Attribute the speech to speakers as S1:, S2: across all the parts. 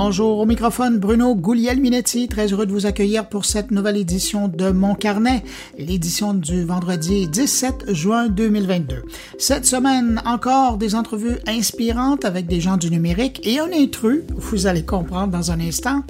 S1: Bonjour au microphone, Bruno Gouliel-Minetti, très heureux de vous accueillir pour cette nouvelle édition de Mon Carnet, l'édition du vendredi 17 juin 2022. Cette semaine, encore des entrevues inspirantes avec des gens du numérique et un intrus, vous allez comprendre dans un instant.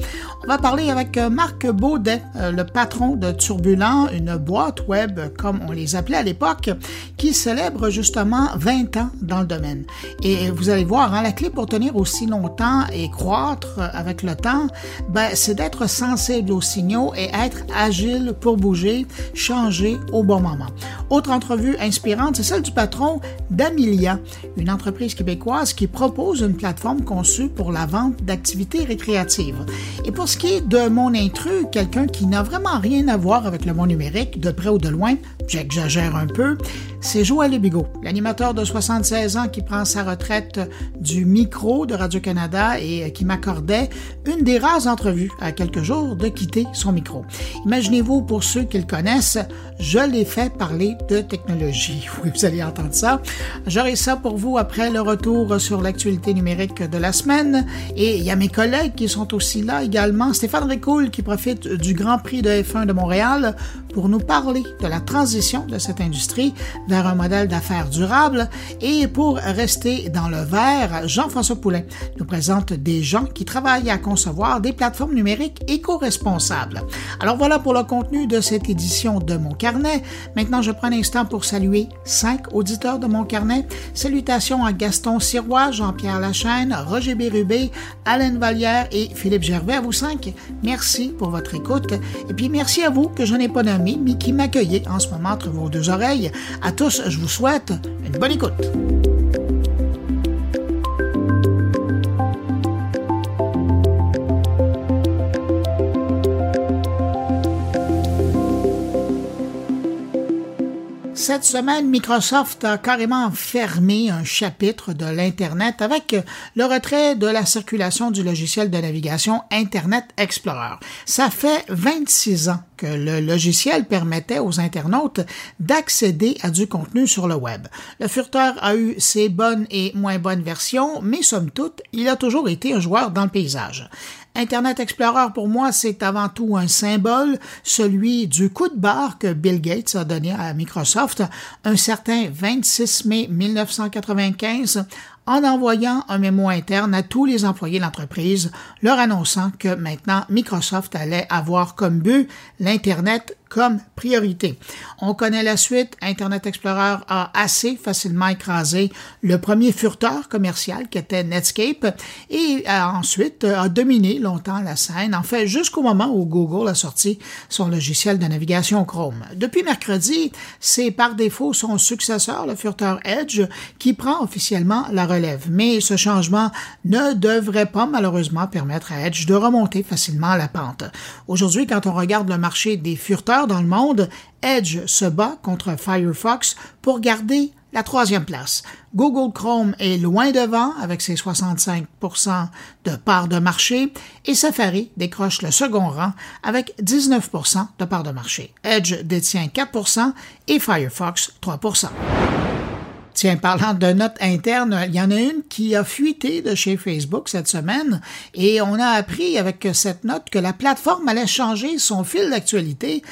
S1: On va parler avec Marc Baudet, euh, le patron de Turbulent, une boîte web comme on les appelait à l'époque, qui célèbre justement 20 ans dans le domaine. Et vous allez voir, hein, la clé pour tenir aussi longtemps et croître avec le temps, ben, c'est d'être sensible aux signaux et être agile pour bouger, changer au bon moment. Autre entrevue inspirante, c'est celle du patron d'Amilia, une entreprise québécoise qui propose une plateforme conçue pour la vente d'activités récréatives. Et pour ce qui est de mon intrus, quelqu'un qui n'a vraiment rien à voir avec le monde numérique, de près ou de loin, j'exagère un peu, c'est Joël Bigot, l'animateur de 76 ans qui prend sa retraite du micro de Radio-Canada et qui une des rares entrevues à quelques jours de quitter son micro. Imaginez-vous, pour ceux qui le connaissent, je l'ai fait parler de technologie. Oui, vous allez entendre ça. J'aurai ça pour vous après le retour sur l'actualité numérique de la semaine. Et il y a mes collègues qui sont aussi là également. Stéphane Ricoul qui profite du Grand Prix de F1 de Montréal pour nous parler de la transition de cette industrie vers un modèle d'affaires durable. Et pour rester dans le vert, Jean-François Poulain nous présente des gens qui travaillent à concevoir des plateformes numériques éco-responsables. Alors voilà pour le contenu de cette édition de Mon Carnet. Maintenant, je prends un instant pour saluer cinq auditeurs de Mon Carnet. Salutations à Gaston Sirois, Jean-Pierre Lachaine, Roger Bérubé, Alain Vallière et Philippe Gervais. À vous cinq, merci pour votre écoute. Et puis merci à vous que je n'ai pas nommé, mais qui m'accueillez en ce moment entre vos deux oreilles. À tous, je vous souhaite une bonne écoute. Cette semaine, Microsoft a carrément fermé un chapitre de l'Internet avec le retrait de la circulation du logiciel de navigation Internet Explorer. Ça fait 26 ans que le logiciel permettait aux internautes d'accéder à du contenu sur le web. Le furteur a eu ses bonnes et moins bonnes versions, mais somme toute, il a toujours été un joueur dans le paysage. Internet Explorer, pour moi, c'est avant tout un symbole, celui du coup de barre que Bill Gates a donné à Microsoft un certain 26 mai 1995 en envoyant un mémo interne à tous les employés de l'entreprise, leur annonçant que maintenant Microsoft allait avoir comme but l'Internet comme priorité. On connaît la suite. Internet Explorer a assez facilement écrasé le premier furteur commercial qui était Netscape et a ensuite a dominé longtemps la scène, en fait jusqu'au moment où Google a sorti son logiciel de navigation Chrome. Depuis mercredi, c'est par défaut son successeur, le furteur Edge, qui prend officiellement la relève. Mais ce changement ne devrait pas malheureusement permettre à Edge de remonter facilement la pente. Aujourd'hui, quand on regarde le marché des furteurs, dans le monde, Edge se bat contre Firefox pour garder la troisième place. Google Chrome est loin devant avec ses 65% de part de marché et Safari décroche le second rang avec 19% de part de marché. Edge détient 4% et Firefox 3 Tiens, parlant de notes internes, il y en a une qui a fuité de chez Facebook cette semaine et on a appris avec cette note que la plateforme allait changer son fil d'actualité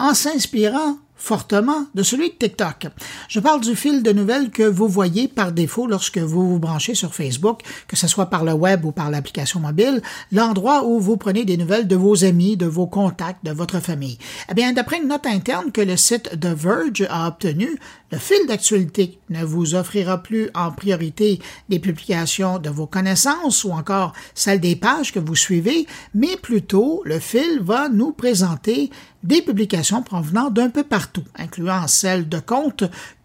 S1: en s'inspirant fortement de celui de TikTok. Je parle du fil de nouvelles que vous voyez par défaut lorsque vous vous branchez sur Facebook, que ce soit par le web ou par l'application mobile, l'endroit où vous prenez des nouvelles de vos amis, de vos contacts, de votre famille. Eh bien, d'après une note interne que le site The Verge a obtenue, le fil d'actualité ne vous offrira plus en priorité des publications de vos connaissances ou encore celles des pages que vous suivez, mais plutôt le fil va nous présenter des publications provenant d'un peu partout, incluant celles de comptes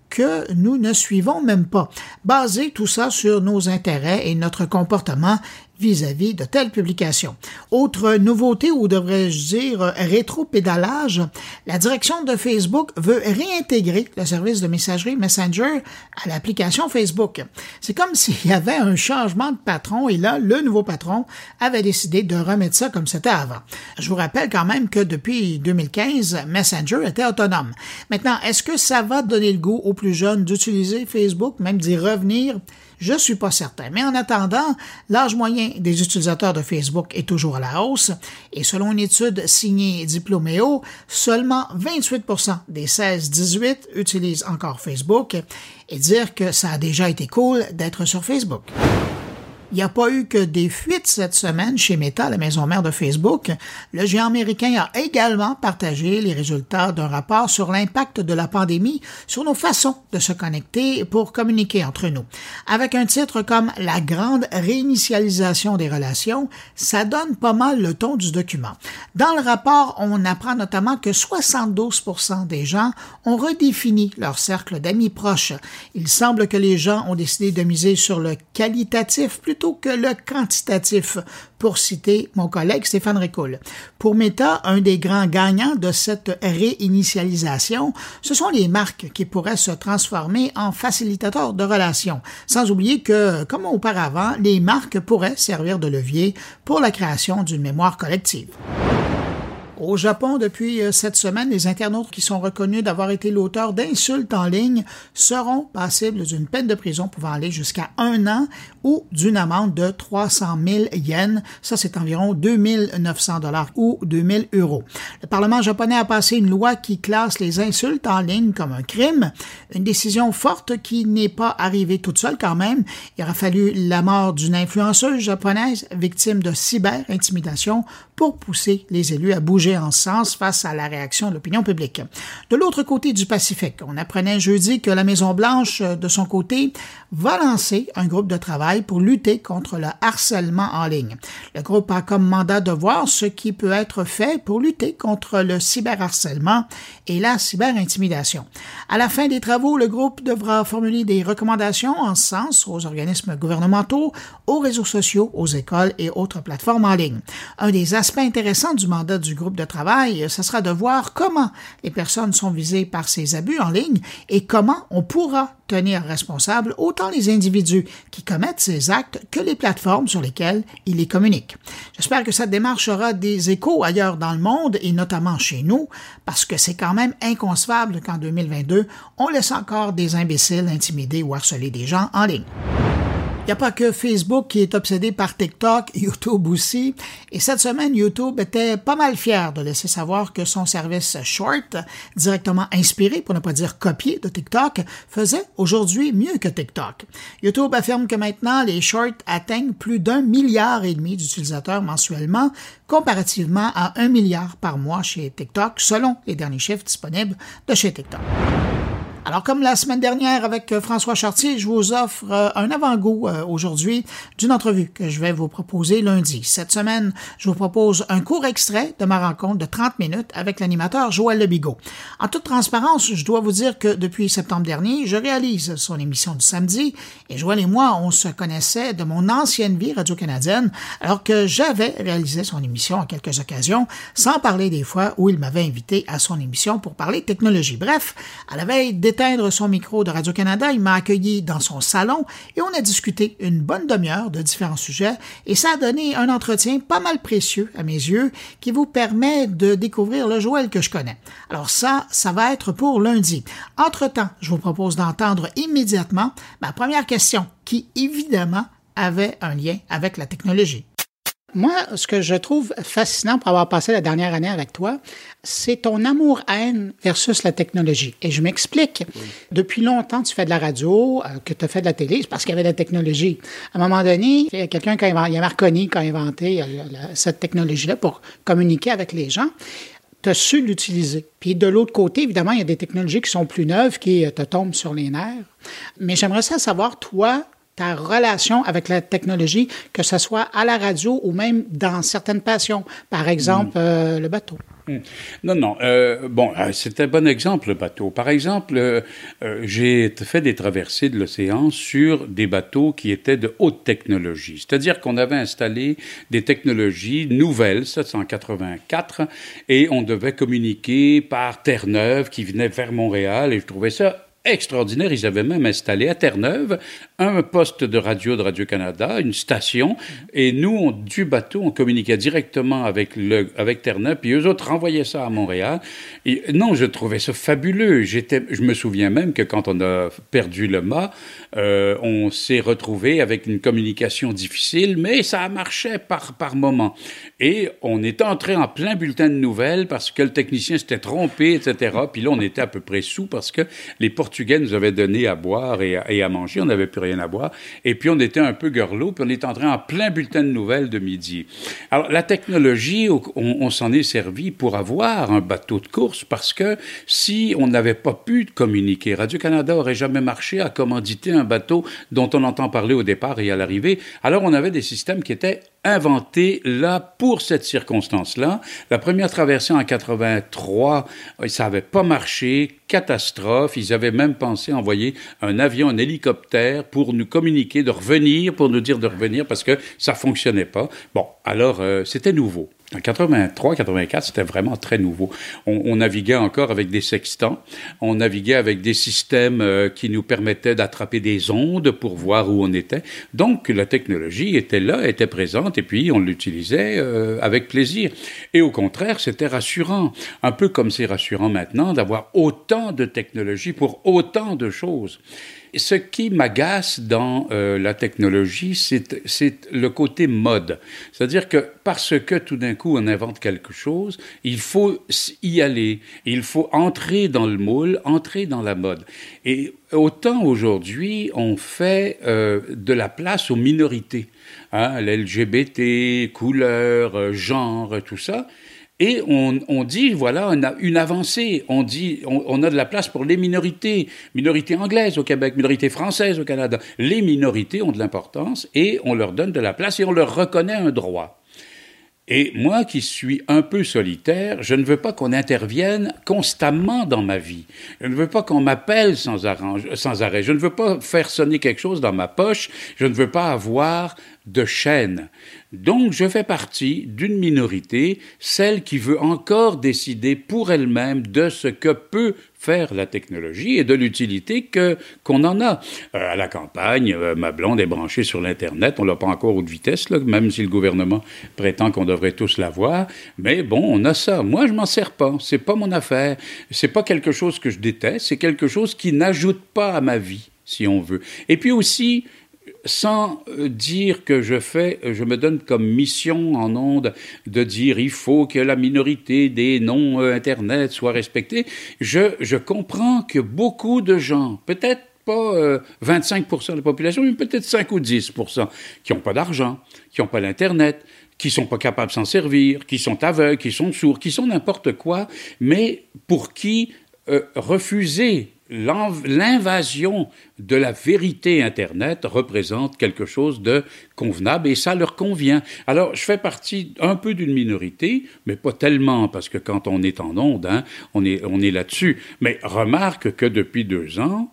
S1: que nous ne suivons même pas, basé tout ça sur nos intérêts et notre comportement vis-à-vis de telles publications. Autre nouveauté, ou devrais-je dire rétro-pédalage, la direction de Facebook veut réintégrer le service de messagerie Messenger à l'application Facebook. C'est comme s'il y avait un changement de patron et là, le nouveau patron avait décidé de remettre ça comme c'était avant. Je vous rappelle quand même que depuis 2015, Messenger était autonome. Maintenant, est-ce que ça va donner le goût aux plus jeunes d'utiliser Facebook, même d'y revenir? Je suis pas certain. Mais en attendant, l'âge moyen des utilisateurs de Facebook est toujours à la hausse et selon une étude signée Diploméo, seulement 28% des 16-18 utilisent encore Facebook et dire que ça a déjà été cool d'être sur Facebook. Il n'y a pas eu que des fuites cette semaine chez Meta, la maison mère de Facebook. Le géant américain a également partagé les résultats d'un rapport sur l'impact de la pandémie sur nos façons de se connecter pour communiquer entre nous. Avec un titre comme La grande réinitialisation des relations, ça donne pas mal le ton du document. Dans le rapport, on apprend notamment que 72 des gens ont redéfini leur cercle d'amis proches. Il semble que les gens ont décidé de miser sur le qualitatif plutôt plutôt que le quantitatif, pour citer mon collègue Stéphane Ricoul. Pour Meta, un des grands gagnants de cette réinitialisation, ce sont les marques qui pourraient se transformer en facilitateurs de relations, sans oublier que, comme auparavant, les marques pourraient servir de levier pour la création d'une mémoire collective. Au Japon, depuis euh, cette semaine, les internautes qui sont reconnus d'avoir été l'auteur d'insultes en ligne seront passibles d'une peine de prison pouvant aller jusqu'à un an ou d'une amende de 300 000 yens. Ça, c'est environ 2 900 dollars ou 2 000 euros. Le Parlement japonais a passé une loi qui classe les insultes en ligne comme un crime. Une décision forte qui n'est pas arrivée toute seule quand même. Il aura fallu la mort d'une influenceuse japonaise victime de cyber-intimidation pour pousser les élus à bouger en sens face à la réaction de l'opinion publique. De l'autre côté du Pacifique, on apprenait jeudi que la Maison-Blanche, euh, de son côté, va lancer un groupe de travail pour lutter contre le harcèlement en ligne. Le groupe a comme mandat de voir ce qui peut être fait pour lutter contre le cyberharcèlement et la cyberintimidation. À la fin des travaux, le groupe devra formuler des recommandations en sens aux organismes gouvernementaux, aux réseaux sociaux, aux écoles et autres plateformes en ligne. Un des aspect intéressant du mandat du groupe de travail, ce sera de voir comment les personnes sont visées par ces abus en ligne et comment on pourra tenir responsable autant les individus qui commettent ces actes que les plateformes sur lesquelles ils les communiquent. J'espère que cette démarche aura des échos ailleurs dans le monde et notamment chez nous, parce que c'est quand même inconcevable qu'en 2022, on laisse encore des imbéciles intimider ou harceler des gens en ligne. Il n'y a pas que Facebook qui est obsédé par TikTok, YouTube aussi. Et cette semaine, YouTube était pas mal fier de laisser savoir que son service Short, directement inspiré, pour ne pas dire copié de TikTok, faisait aujourd'hui mieux que TikTok. YouTube affirme que maintenant, les Shorts atteignent plus d'un milliard et demi d'utilisateurs mensuellement, comparativement à un milliard par mois chez TikTok, selon les derniers chiffres disponibles de chez TikTok. Alors, comme la semaine dernière avec euh, François Chartier, je vous offre euh, un avant-goût euh, aujourd'hui d'une entrevue que je vais vous proposer lundi. Cette semaine, je vous propose un court extrait de ma rencontre de 30 minutes avec l'animateur Joël Lebigot. En toute transparence, je dois vous dire que depuis septembre dernier, je réalise son émission du samedi et Joël et moi, on se connaissait de mon ancienne vie radio-canadienne alors que j'avais réalisé son émission à quelques occasions, sans parler des fois où il m'avait invité à son émission pour parler technologie. Bref, à la veille son micro de Radio-Canada, il m'a accueilli dans son salon et on a discuté une bonne demi-heure de différents sujets et ça a donné un entretien pas mal précieux à mes yeux qui vous permet de découvrir le Joël que je connais. Alors ça, ça va être pour lundi. Entre-temps, je vous propose d'entendre immédiatement ma première question qui évidemment avait un lien avec la technologie. Moi, ce que je trouve fascinant pour avoir passé la dernière année avec toi, c'est ton amour-haine versus la technologie. Et je m'explique. Depuis longtemps, tu fais de la radio, euh, que tu as fait de la télé, c'est parce qu'il y avait de la technologie. À un moment donné, il y a quelqu'un, il y a Marconi qui a inventé euh, cette technologie-là pour communiquer avec les gens tu as su l'utiliser. Puis de l'autre côté, évidemment, il y a des technologies qui sont plus neuves, qui euh, te tombent sur les nerfs. Mais j'aimerais savoir, toi, ta relation avec la technologie, que ce soit à la radio ou même dans certaines passions, par exemple euh, le bateau.
S2: Mm. Non, non. Euh, bon, euh, c'est un bon exemple, le bateau. Par exemple, j'ai fait des traversées de l'océan sur des bateaux qui étaient de haute technologie. C'est-à-dire qu'on avait installé des technologies nouvelles, 784, et on devait communiquer par Terre-Neuve qui venait vers Montréal, et je trouvais ça extraordinaire. Ils avaient même installé à Terre-Neuve un poste de radio de Radio-Canada, une station, et nous, du bateau, on communiquait directement avec, avec Terre-Neuve, puis eux autres renvoyaient ça à Montréal. Non, je trouvais ça fabuleux. Je me souviens même que quand on a perdu le mât, euh, on s'est retrouvé avec une communication difficile, mais ça marchait par, par moment. Et on était entré en plein bulletin de nouvelles parce que le technicien s'était trompé, etc. Puis là, on était à peu près sous parce que les Portugais nous avaient donné à boire et à, manger. On n'avait plus rien à boire. Et puis, on était un peu gorlot, puis on est entré en plein bulletin de nouvelles de midi. Alors, la technologie, on, on s'en est servi pour avoir un bateau de course parce que si on n'avait pas pu communiquer, Radio-Canada aurait jamais marché à commanditer un bateau dont on entend parler au départ et à l'arrivée. Alors, on avait des systèmes qui étaient inventés là pour cette circonstance-là. La première traversée en 83, ça n'avait pas marché, catastrophe. Ils avaient même pensé envoyer un avion, un hélicoptère pour nous communiquer de revenir, pour nous dire de revenir parce que ça fonctionnait pas. Bon, alors euh, c'était nouveau. En 83, 84, c'était vraiment très nouveau. On, on, naviguait encore avec des sextants, on naviguait avec des systèmes euh, qui nous permettaient d'attraper des ondes pour voir où on était. Donc la technologie était là, était présente, et puis on l'utilisait euh, avec plaisir. Et au contraire, c'était rassurant, un peu comme c'est rassurant maintenant d'avoir autant de technologie pour autant de choses. Ce qui m'agace dans euh, la technologie, c'est le côté mode. C'est-à-dire que parce que tout d'un coup on invente quelque chose, il faut y aller, il faut entrer dans le moule, entrer dans la mode. Et autant aujourd'hui on fait euh, de la place aux minorités, hein, l'LGBT, couleur, euh, genre, tout ça. Et on, dit, voilà, on a une avancée. On dit, on, a de la place pour les minorités. Minorités anglaises au Québec, minorités françaises au Canada. Les minorités ont de l'importance et on leur donne de la place et on leur reconnaît un droit. Et moi qui suis un peu solitaire, je ne veux pas qu'on intervienne constamment dans ma vie. Je ne veux pas qu'on m'appelle sans, sans, arrêt. Je ne veux pas faire sonner quelque chose dans ma poche. Je ne veux pas avoir de chaîne. Donc je fais partie d'une minorité, celle qui veut encore décider pour elle-même de ce que peut faire la technologie et de l'utilité que qu'on en a. Euh, à la campagne, euh, ma blonde est branchée sur l'Internet, on l'a pas encore haute vitesse, même si le gouvernement prétend qu'on devrait tous l'avoir, mais bon, on a ça. Moi, je m'en sers pas, c'est pas mon affaire, c'est pas quelque chose que je déteste, c'est quelque chose qui n'ajoute pas à ma vie, si on veut. Et puis aussi, sans euh, dire que je fais, je me donne comme mission en onde de dire il faut que la minorité des noms euh, Internet soit respectée, je, comprends que beaucoup de gens, peut-être pas euh, 25% de la population, mais peut-être 5 ou 10%, qui n'ont pas d'argent, qui n'ont pas l'Internet, qui sont pas capables de s'en servir, qui sont aveugles, qui sont sourds, qui sont n'importe quoi, mais pour qui euh, refuser l'invasion de la vérité Internet représente quelque chose de convenable et ça leur convient. Alors, je fais partie un peu d'une minorité, mais pas tellement, parce que quand on est en onde, hein, on est, on est là-dessus. Mais remarque que depuis deux ans,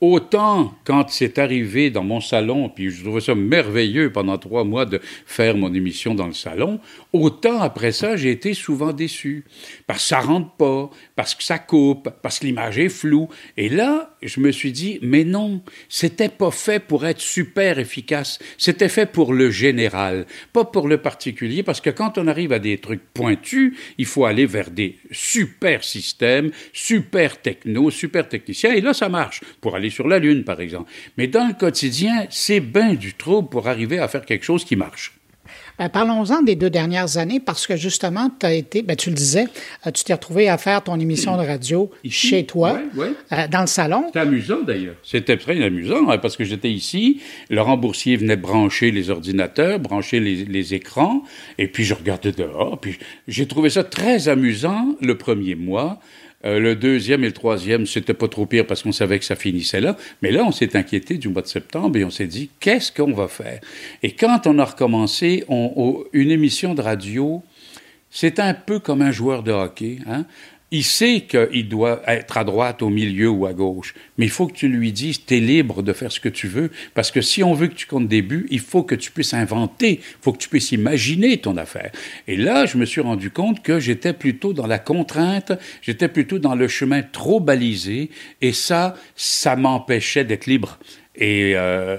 S2: autant quand c'est arrivé dans mon salon, puis je trouvais ça merveilleux pendant trois mois de faire mon émission dans le salon, autant après ça, j'ai été souvent déçu. Parce que ça rentre pas, parce que ça coupe, parce que l'image est floue. Et là, je me suis dit, mais non, c'était pas fait pour être super efficace. C'était fait pour le général, pas pour le particulier, parce que quand on arrive à des trucs pointus, il faut aller vers des super systèmes, super techno, super techniciens. Et là, ça marche. Pour aller sur la Lune, par exemple. Mais dans le quotidien, c'est bien du trouble pour arriver à faire quelque chose qui marche.
S1: Ben, Parlons-en des deux dernières années parce que justement, tu as été, ben, tu le disais, euh, tu t'es retrouvé à faire ton émission de radio
S2: Ici?
S1: chez toi,
S2: Ouais, ouais.
S1: euh, dans le salon.
S2: C'était amusant d'ailleurs. C'était très amusant hein, parce que j'étais ici, Laurent Boursier venait brancher les ordinateurs, brancher les, les écrans, et puis je regardais dehors, puis j'ai trouvé ça très amusant le premier mois. Euh, le deuxième et le troisième, c'était pas trop pire parce qu'on savait que ça finissait là. Mais là, on s'est inquiété du mois de septembre et on s'est dit, qu'est-ce qu'on va faire? Et quand on a recommencé, on, une émission de radio, c'est un peu comme un joueur de hockey. Hein? Il sait qu'il doit être à droite, au milieu ou à gauche, mais il faut que tu lui dises, tu es libre de faire ce que tu veux, parce que si on veut que tu comptes des buts, il faut que tu puisses inventer, il faut que tu puisses imaginer ton affaire. Et là, je me suis rendu compte que j'étais plutôt dans la contrainte, j'étais plutôt dans le chemin trop balisé, et ça, ça m'empêchait d'être libre. Et euh,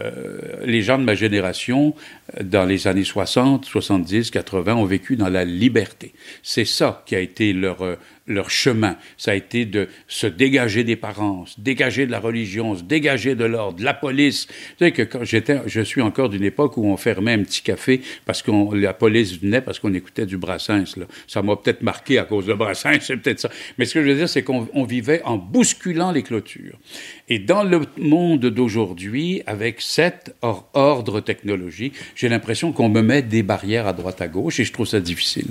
S2: les gens de ma génération, dans les années 60, 70, 80, ont vécu dans la liberté. C'est ça qui a été leur, euh, leur chemin. Ça a été de se dégager des parents, se dégager de la religion, se dégager de l'ordre, de la police. Vous savez que quand j'étais, je suis encore d'une époque où on fermait un petit café parce que la police venait parce qu'on écoutait du Brassens. Là. Ça m'a peut-être marqué à cause de Brassens, c'est peut-être ça. Mais ce que je veux dire, c'est qu'on vivait en bousculant les clôtures. Et dans le monde d'aujourd'hui, avec cet ordre technologique, j'ai l'impression qu'on me met des barrières à droite à gauche et je trouve ça difficile.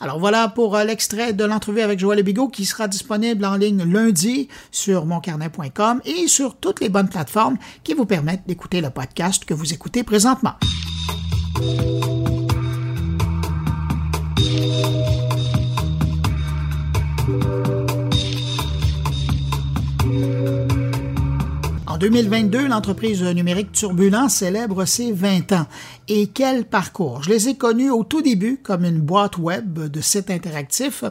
S1: Alors voilà pour euh, l'extrait de l'entrevue avec Joël Bigot qui sera disponible en ligne lundi sur moncarnet.com et sur toutes les bonnes plateformes qui vous permettent d'écouter le podcast que vous écoutez présentement. En 2022, l'entreprise numérique Turbulent célèbre ses 20 ans. Et quel parcours! Je les ai connus au tout début comme une boîte web de site interactif,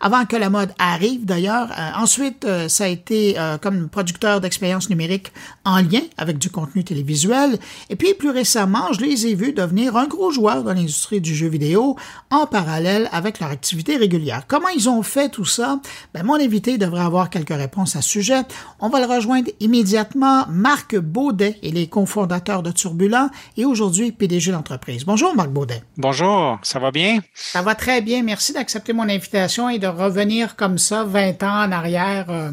S1: avant que la mode arrive d'ailleurs. Euh, ensuite, euh, ça a été euh, comme producteur d'expériences numériques en lien avec du contenu télévisuel. Et puis plus récemment, je les ai vus devenir un gros joueur dans l'industrie du jeu vidéo en parallèle avec leur activité régulière. Comment ils ont fait tout ça? Ben, mon invité devrait avoir quelques réponses à ce sujet. On va le rejoindre immédiatement. Marc Baudet, il est cofondateur de Turbulent et aujourd'hui PDG l'entreprise. Bonjour, Marc Baudet.
S3: Bonjour, ça va bien?
S1: Ça va très bien. Merci d'accepter mon invitation et de revenir comme ça 20 ans en arrière. Euh,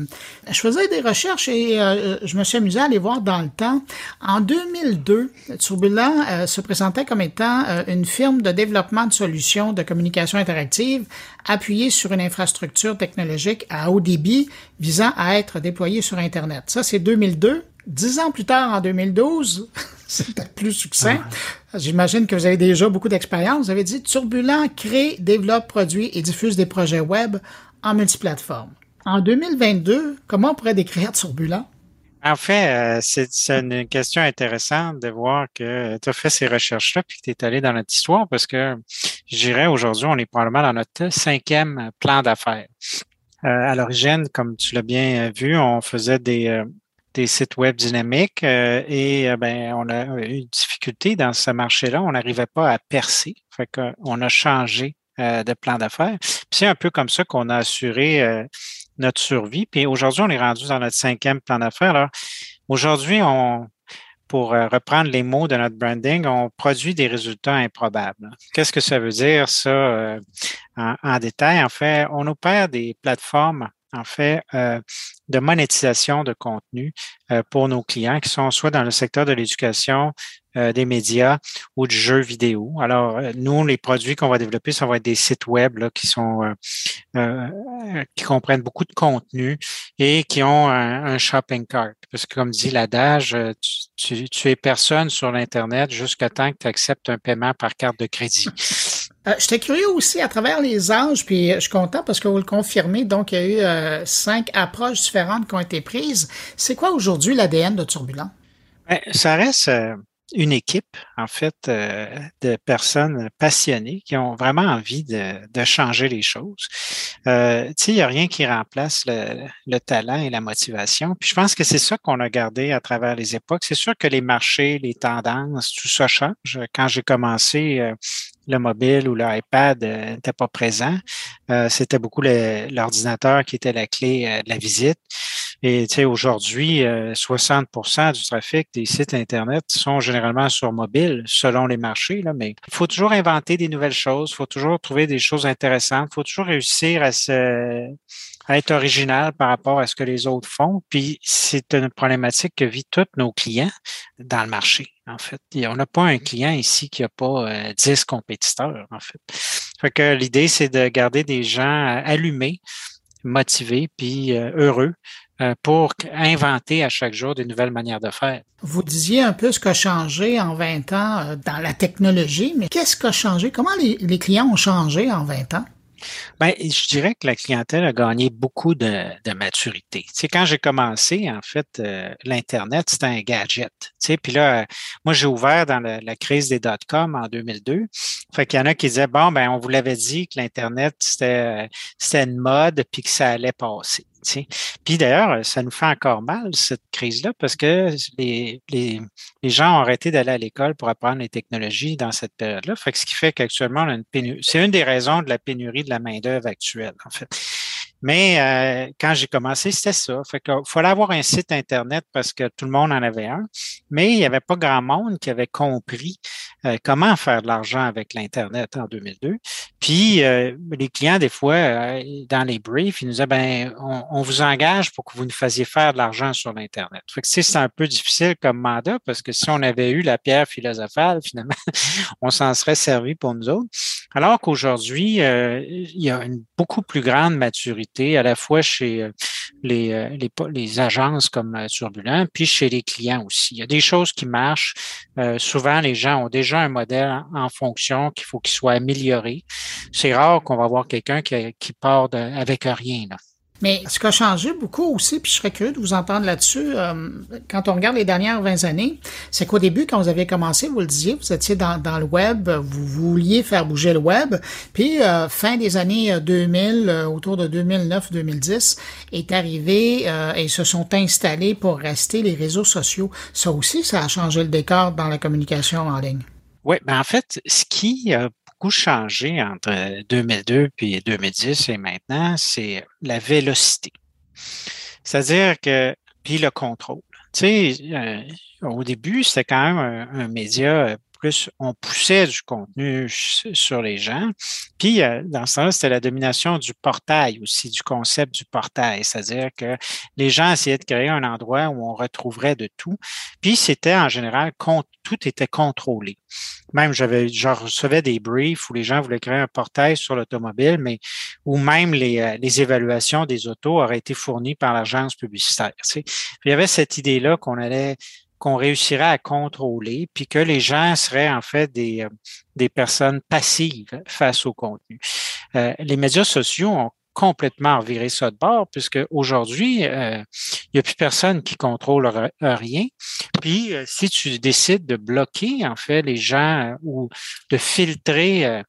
S1: je faisais des recherches et euh, je me suis amusé à aller voir dans le temps. En 2002, Turbulent euh, se présentait comme étant une firme de développement de solutions de communication interactive appuyée sur une infrastructure technologique à haut débit visant à être déployée sur Internet. Ça, c'est 2002. Dix ans plus tard, en 2012, c'était plus succès. Ah. J'imagine que vous avez déjà beaucoup d'expérience. Vous avez dit Turbulent crée, développe, produit et diffuse des projets web en multiplateforme. En 2022, comment on pourrait décrire Turbulent?
S3: En fait, euh, c'est une question intéressante de voir que tu as fait ces recherches-là puis que tu es allé dans notre histoire parce que je aujourd'hui, on est probablement dans notre cinquième plan d'affaires. Euh, à l'origine, comme tu l'as bien vu, on faisait des, euh, des sites web dynamiques euh, et euh, ben, on a eu une difficulté dans ce marché-là. On n'arrivait pas à percer. Fait qu'on a changé euh, de plan d'affaires. C'est un peu comme ça qu'on a assuré notre survie. Puis aujourd'hui, on est rendu dans notre cinquième plan d'affaires. Alors, aujourd'hui, on, pour reprendre les mots de notre branding, on produit des résultats improbables. Qu'est-ce que ça veut dire, ça, en, détail? En fait, on opère des plateformes en fait, euh, de monétisation de contenu euh, pour nos clients qui sont soit dans le secteur de l'éducation, euh, des médias ou du jeu vidéo. Alors, nous, les produits qu'on va développer, ça va être des sites web qui sont qui comprennent beaucoup de contenu et qui ont un, shopping cart. Parce que, comme dit l'adage, tu, tu, es personne sur l'Internet jusqu'à temps que tu acceptes un paiement par carte de crédit.
S1: Euh, J'étais curieux aussi à travers les âges, puis je suis content parce que vous le confirmez. Donc, il y a eu euh, cinq approches différentes qui ont été prises. C'est quoi aujourd'hui l'ADN de Turbulent?
S3: Ben, ça reste euh, une équipe, en fait, euh, de personnes passionnées qui ont vraiment envie de, de changer les choses. Euh, tu sais, il n'y a rien qui remplace le, le, talent et la motivation. Puis je pense que c'est ça qu'on a gardé à travers les époques. C'est sûr que les marchés, les tendances, tout ça change. Quand j'ai commencé, euh, le mobile ou l'iPad n'était pas présent. C'était beaucoup l'ordinateur qui était la clé de la visite. Et tu sais, aujourd'hui, 60% euh, du trafic des sites Internet sont généralement sur mobile, selon les marchés. Là, mais il faut toujours inventer des nouvelles choses, il faut toujours trouver des choses intéressantes, il faut toujours réussir à se être original par rapport à ce que les autres font. Puis c'est une problématique que vivent tous nos clients dans le marché, en fait. on n'a pas un client ici qui n'a pas 10 euh, compétiteurs, en fait. Fait que l'idée, c'est de garder des gens allumés, motivés, puis euh, heureux euh, pour inventer à chaque jour de nouvelles manières de faire.
S1: Vous disiez un peu ce qui a changé en 20 ans euh, dans la technologie, mais qu'est-ce qui a changé? Comment les, clients ont changé en 20 ans?
S3: Bien, je dirais que la clientèle a gagné beaucoup de, maturité. Tu quand j'ai commencé, en fait, euh, l'Internet, c'était un gadget. Tu puis là, moi, j'ai ouvert dans la, crise des dot-com en 2002. Fait qu'il y en a qui disaient, bon, ben, on vous l'avait dit que l'Internet, c'était, c'était une mode puis que ça allait passer. Puis d'ailleurs, ça nous fait encore mal, cette crise-là, parce que les, les, les, gens ont arrêté d'aller à l'école pour apprendre les technologies dans cette période-là. Fait que ce qui fait qu'actuellement. C'est une des raisons de la pénurie de la main-d'œuvre actuelle, en fait. Mais euh, quand j'ai commencé, c'était ça. Fait qu'il fallait avoir un site Internet parce que tout le monde en avait un, mais il n'y avait pas grand monde qui avait compris euh, comment faire de l'argent avec l'Internet en 2002. Puis euh, les clients, des fois, dans les briefs, ils nous disaient ben, on, vous engage pour que vous nous fassiez faire de l'argent sur l'Internet. Fait que c'est un peu difficile comme mandat parce que si on avait eu la pierre philosophale, finalement, on s'en serait servi pour nous autres. Alors qu'aujourd'hui, il y a une beaucoup plus grande maturité à la fois chez euh, les, euh, les, les agences comme euh, Turbulent, puis chez les clients aussi. Il y a des choses qui marchent. souvent, les gens ont déjà un modèle en, fonction qu'il faut qu'il soit amélioré. C'est rare qu'on va voir quelqu'un qui, qui part avec rien. Là.
S1: Mais ce qui a changé beaucoup aussi, puis je serais curieux de vous entendre là-dessus, euh, quand on regarde les dernières 20 années, c'est qu'au début, quand vous avez commencé, vous le disiez, vous étiez dans, le web, vous vouliez faire bouger le web, puis euh, fin des années 2000, euh, autour de 2009-2010, est arrivé et se sont installés pour rester les réseaux sociaux. Ça aussi, ça a changé le décor dans la communication en ligne.
S3: Oui, ben en fait, ce qui a changé entre 2002 puis 2010 et maintenant, c'est la vélocité. C'est-à-dire que, puis le contrôle. Tu sais, euh, au début, c'était quand même un, média plus, on poussait du contenu sur les gens. Puis, euh, dans ce sens, c'était la domination du portail aussi, du concept du portail. C'est-à-dire que les gens essayaient de créer un endroit où on retrouverait de tout. Puis, c'était en général, tout était contrôlé. Même, j'avais, je recevais des briefs où les gens voulaient créer un portail sur l'automobile, mais où même les, euh, les, évaluations des autos auraient été fournies par l'agence publicitaire. il y avait cette idée-là qu'on allait qu'on réussirait à contrôler, puis que les gens seraient en fait des, euh, des personnes passives face au contenu. Euh, les médias sociaux ont complètement reviré ça de bord, puisque aujourd'hui, euh, il n'y a plus personne qui contrôle rien. Puis, si tu décides de bloquer, en fait, les gens ou de filtrer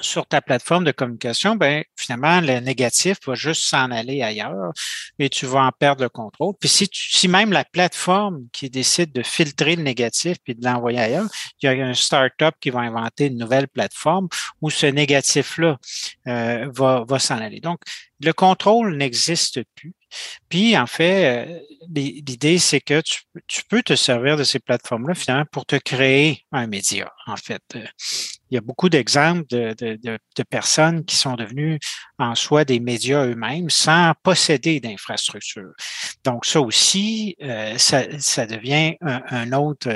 S3: sur ta plateforme de communication, ben finalement, le négatif va juste s'en aller ailleurs et tu vas en perdre le contrôle. Puis si, si même la plateforme qui décide de filtrer le négatif puis de l'envoyer ailleurs, il y a un startup qui va inventer une nouvelle plateforme où ce négatif-là euh, va, va s'en aller. Donc, le contrôle n'existe plus. Puis, en fait, euh, l'idée, c'est que tu, tu, peux te servir de ces plateformes-là, finalement, pour te créer un média, en fait. Euh, il y a beaucoup d'exemples de, de, de, personnes qui sont devenues en soi des médias eux-mêmes sans posséder d'infrastructure. Donc, ça aussi, euh, ça, ça, devient un, autre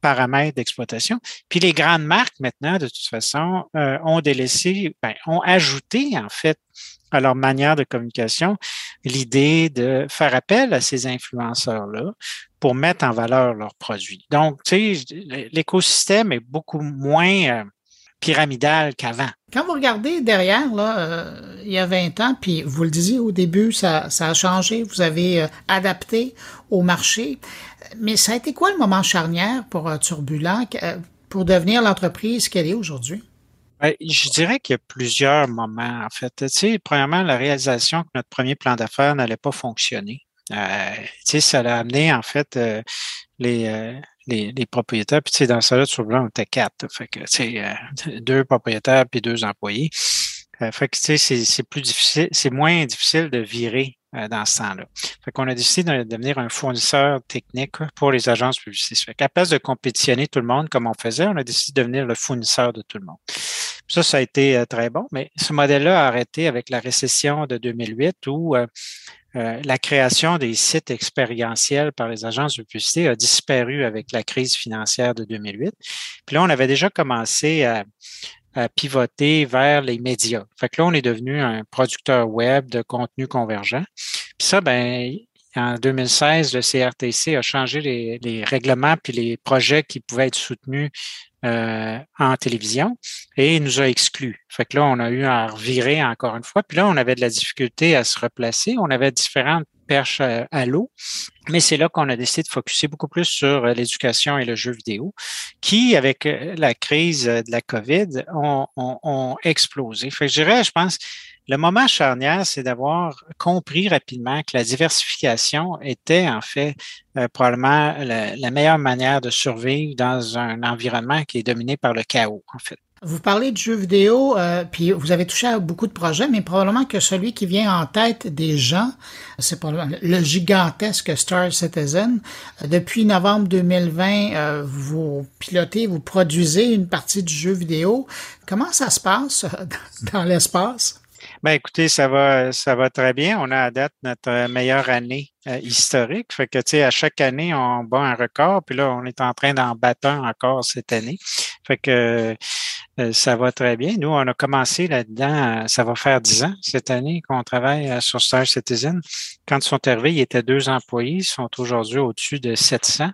S3: paramètre d'exploitation. Puis les grandes marques, maintenant, de toute façon, ont délaissé, ben, ont ajouté, en fait, à leur manière de communication l'idée de faire appel à ces influenceurs-là pour mettre en valeur leurs produits. Donc, tu sais, l'écosystème est beaucoup moins euh, pyramidal qu'avant.
S1: Quand vous regardez derrière, là, euh, il y a 20 ans, puis vous le disiez au début, ça, ça a changé, vous avez euh, adapté au marché. Mais ça a été quoi le moment charnière pour Turbulent pour devenir l'entreprise qu'elle est aujourd'hui?
S3: Ben, je dirais qu'il y a plusieurs moments, en fait. Tu sais, premièrement, la réalisation que notre premier plan d'affaires n'allait pas fonctionner. Euh, tu sais, ça l'a amené, en fait, euh, les, euh, les, propriétaires. Puis, tu sais, dans ça, là, sur on était quatre. Fait que, tu sais, deux propriétaires puis deux employés. fait que, tu sais, c'est plus difficile, c'est moins difficile de virer euh, dans ce temps-là. Fait qu'on a décidé de devenir un fournisseur technique pour les agences publicitaires. Fait qu'à place de compétitionner tout le monde comme on faisait, on a décidé de devenir le fournisseur de tout le monde. Ça, ça a été euh, très bon, mais ce modèle-là a arrêté avec la récession de 2008 où euh, la création des sites expérientiels par les agences de publicité a disparu avec la crise financière de 2008. Puis là, on avait déjà commencé à, à pivoter vers les médias. Fait que là, on est devenu un producteur web de contenu convergent. Puis ça, ben, en 2016, le CRTC a changé les, les règlements puis les projets qui pouvaient être soutenus euh, en télévision et il nous a exclus. Fait que là, on a eu à revirer encore une fois. Puis là, on avait de la difficulté à se replacer. On avait différentes perches à, l'eau. Mais c'est là qu'on a décidé de focuser beaucoup plus sur euh, l'éducation et le jeu vidéo, qui, avec euh, la crise de la COVID, ont, ont, ont explosé. Fait que je dirais, je pense, le moment charnière, c'est d'avoir compris rapidement que la diversification était en fait euh, probablement la, meilleure manière de survivre dans un environnement qui est dominé par le chaos, en fait.
S1: Vous parlez de jeux vidéo, euh, puis vous avez touché à beaucoup de projets, mais probablement que celui qui vient en tête des gens, c'est le gigantesque Star Citizen. Depuis novembre 2020, euh, vous pilotez, vous produisez une partie du jeu vidéo. Comment ça se passe dans l'espace?
S3: Ben écoutez, ça va, ça va très bien. On a à date notre meilleure année euh, historique. Fait que tu sais, à chaque année, on bat un record. Puis là, on est en train d'en battre un encore cette année. Fait que euh, ça va très bien. Nous, on a commencé là-dedans, ça va faire dix ans cette année qu'on travaille euh, sur Star Citizen. Quand ils sont arrivés, il y deux employés. Ils sont aujourd'hui au-dessus de 700.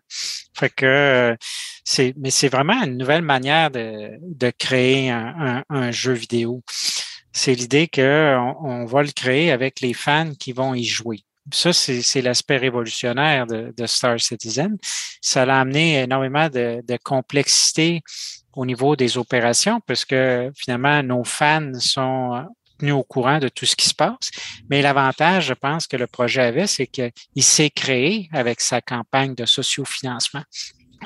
S3: Fait que c'est, mais c'est vraiment une nouvelle manière de, de créer un, un jeu vidéo c'est l'idée qu'on on va le créer avec les fans qui vont y jouer. Ça, c'est l'aspect révolutionnaire de, Star Citizen. Ça a amené énormément de, complexité au niveau des opérations, parce que finalement, nos fans sont tenus au courant de tout ce qui se passe. Mais l'avantage, je pense, que le projet avait, c'est qu'il s'est créé avec sa campagne de sociofinancement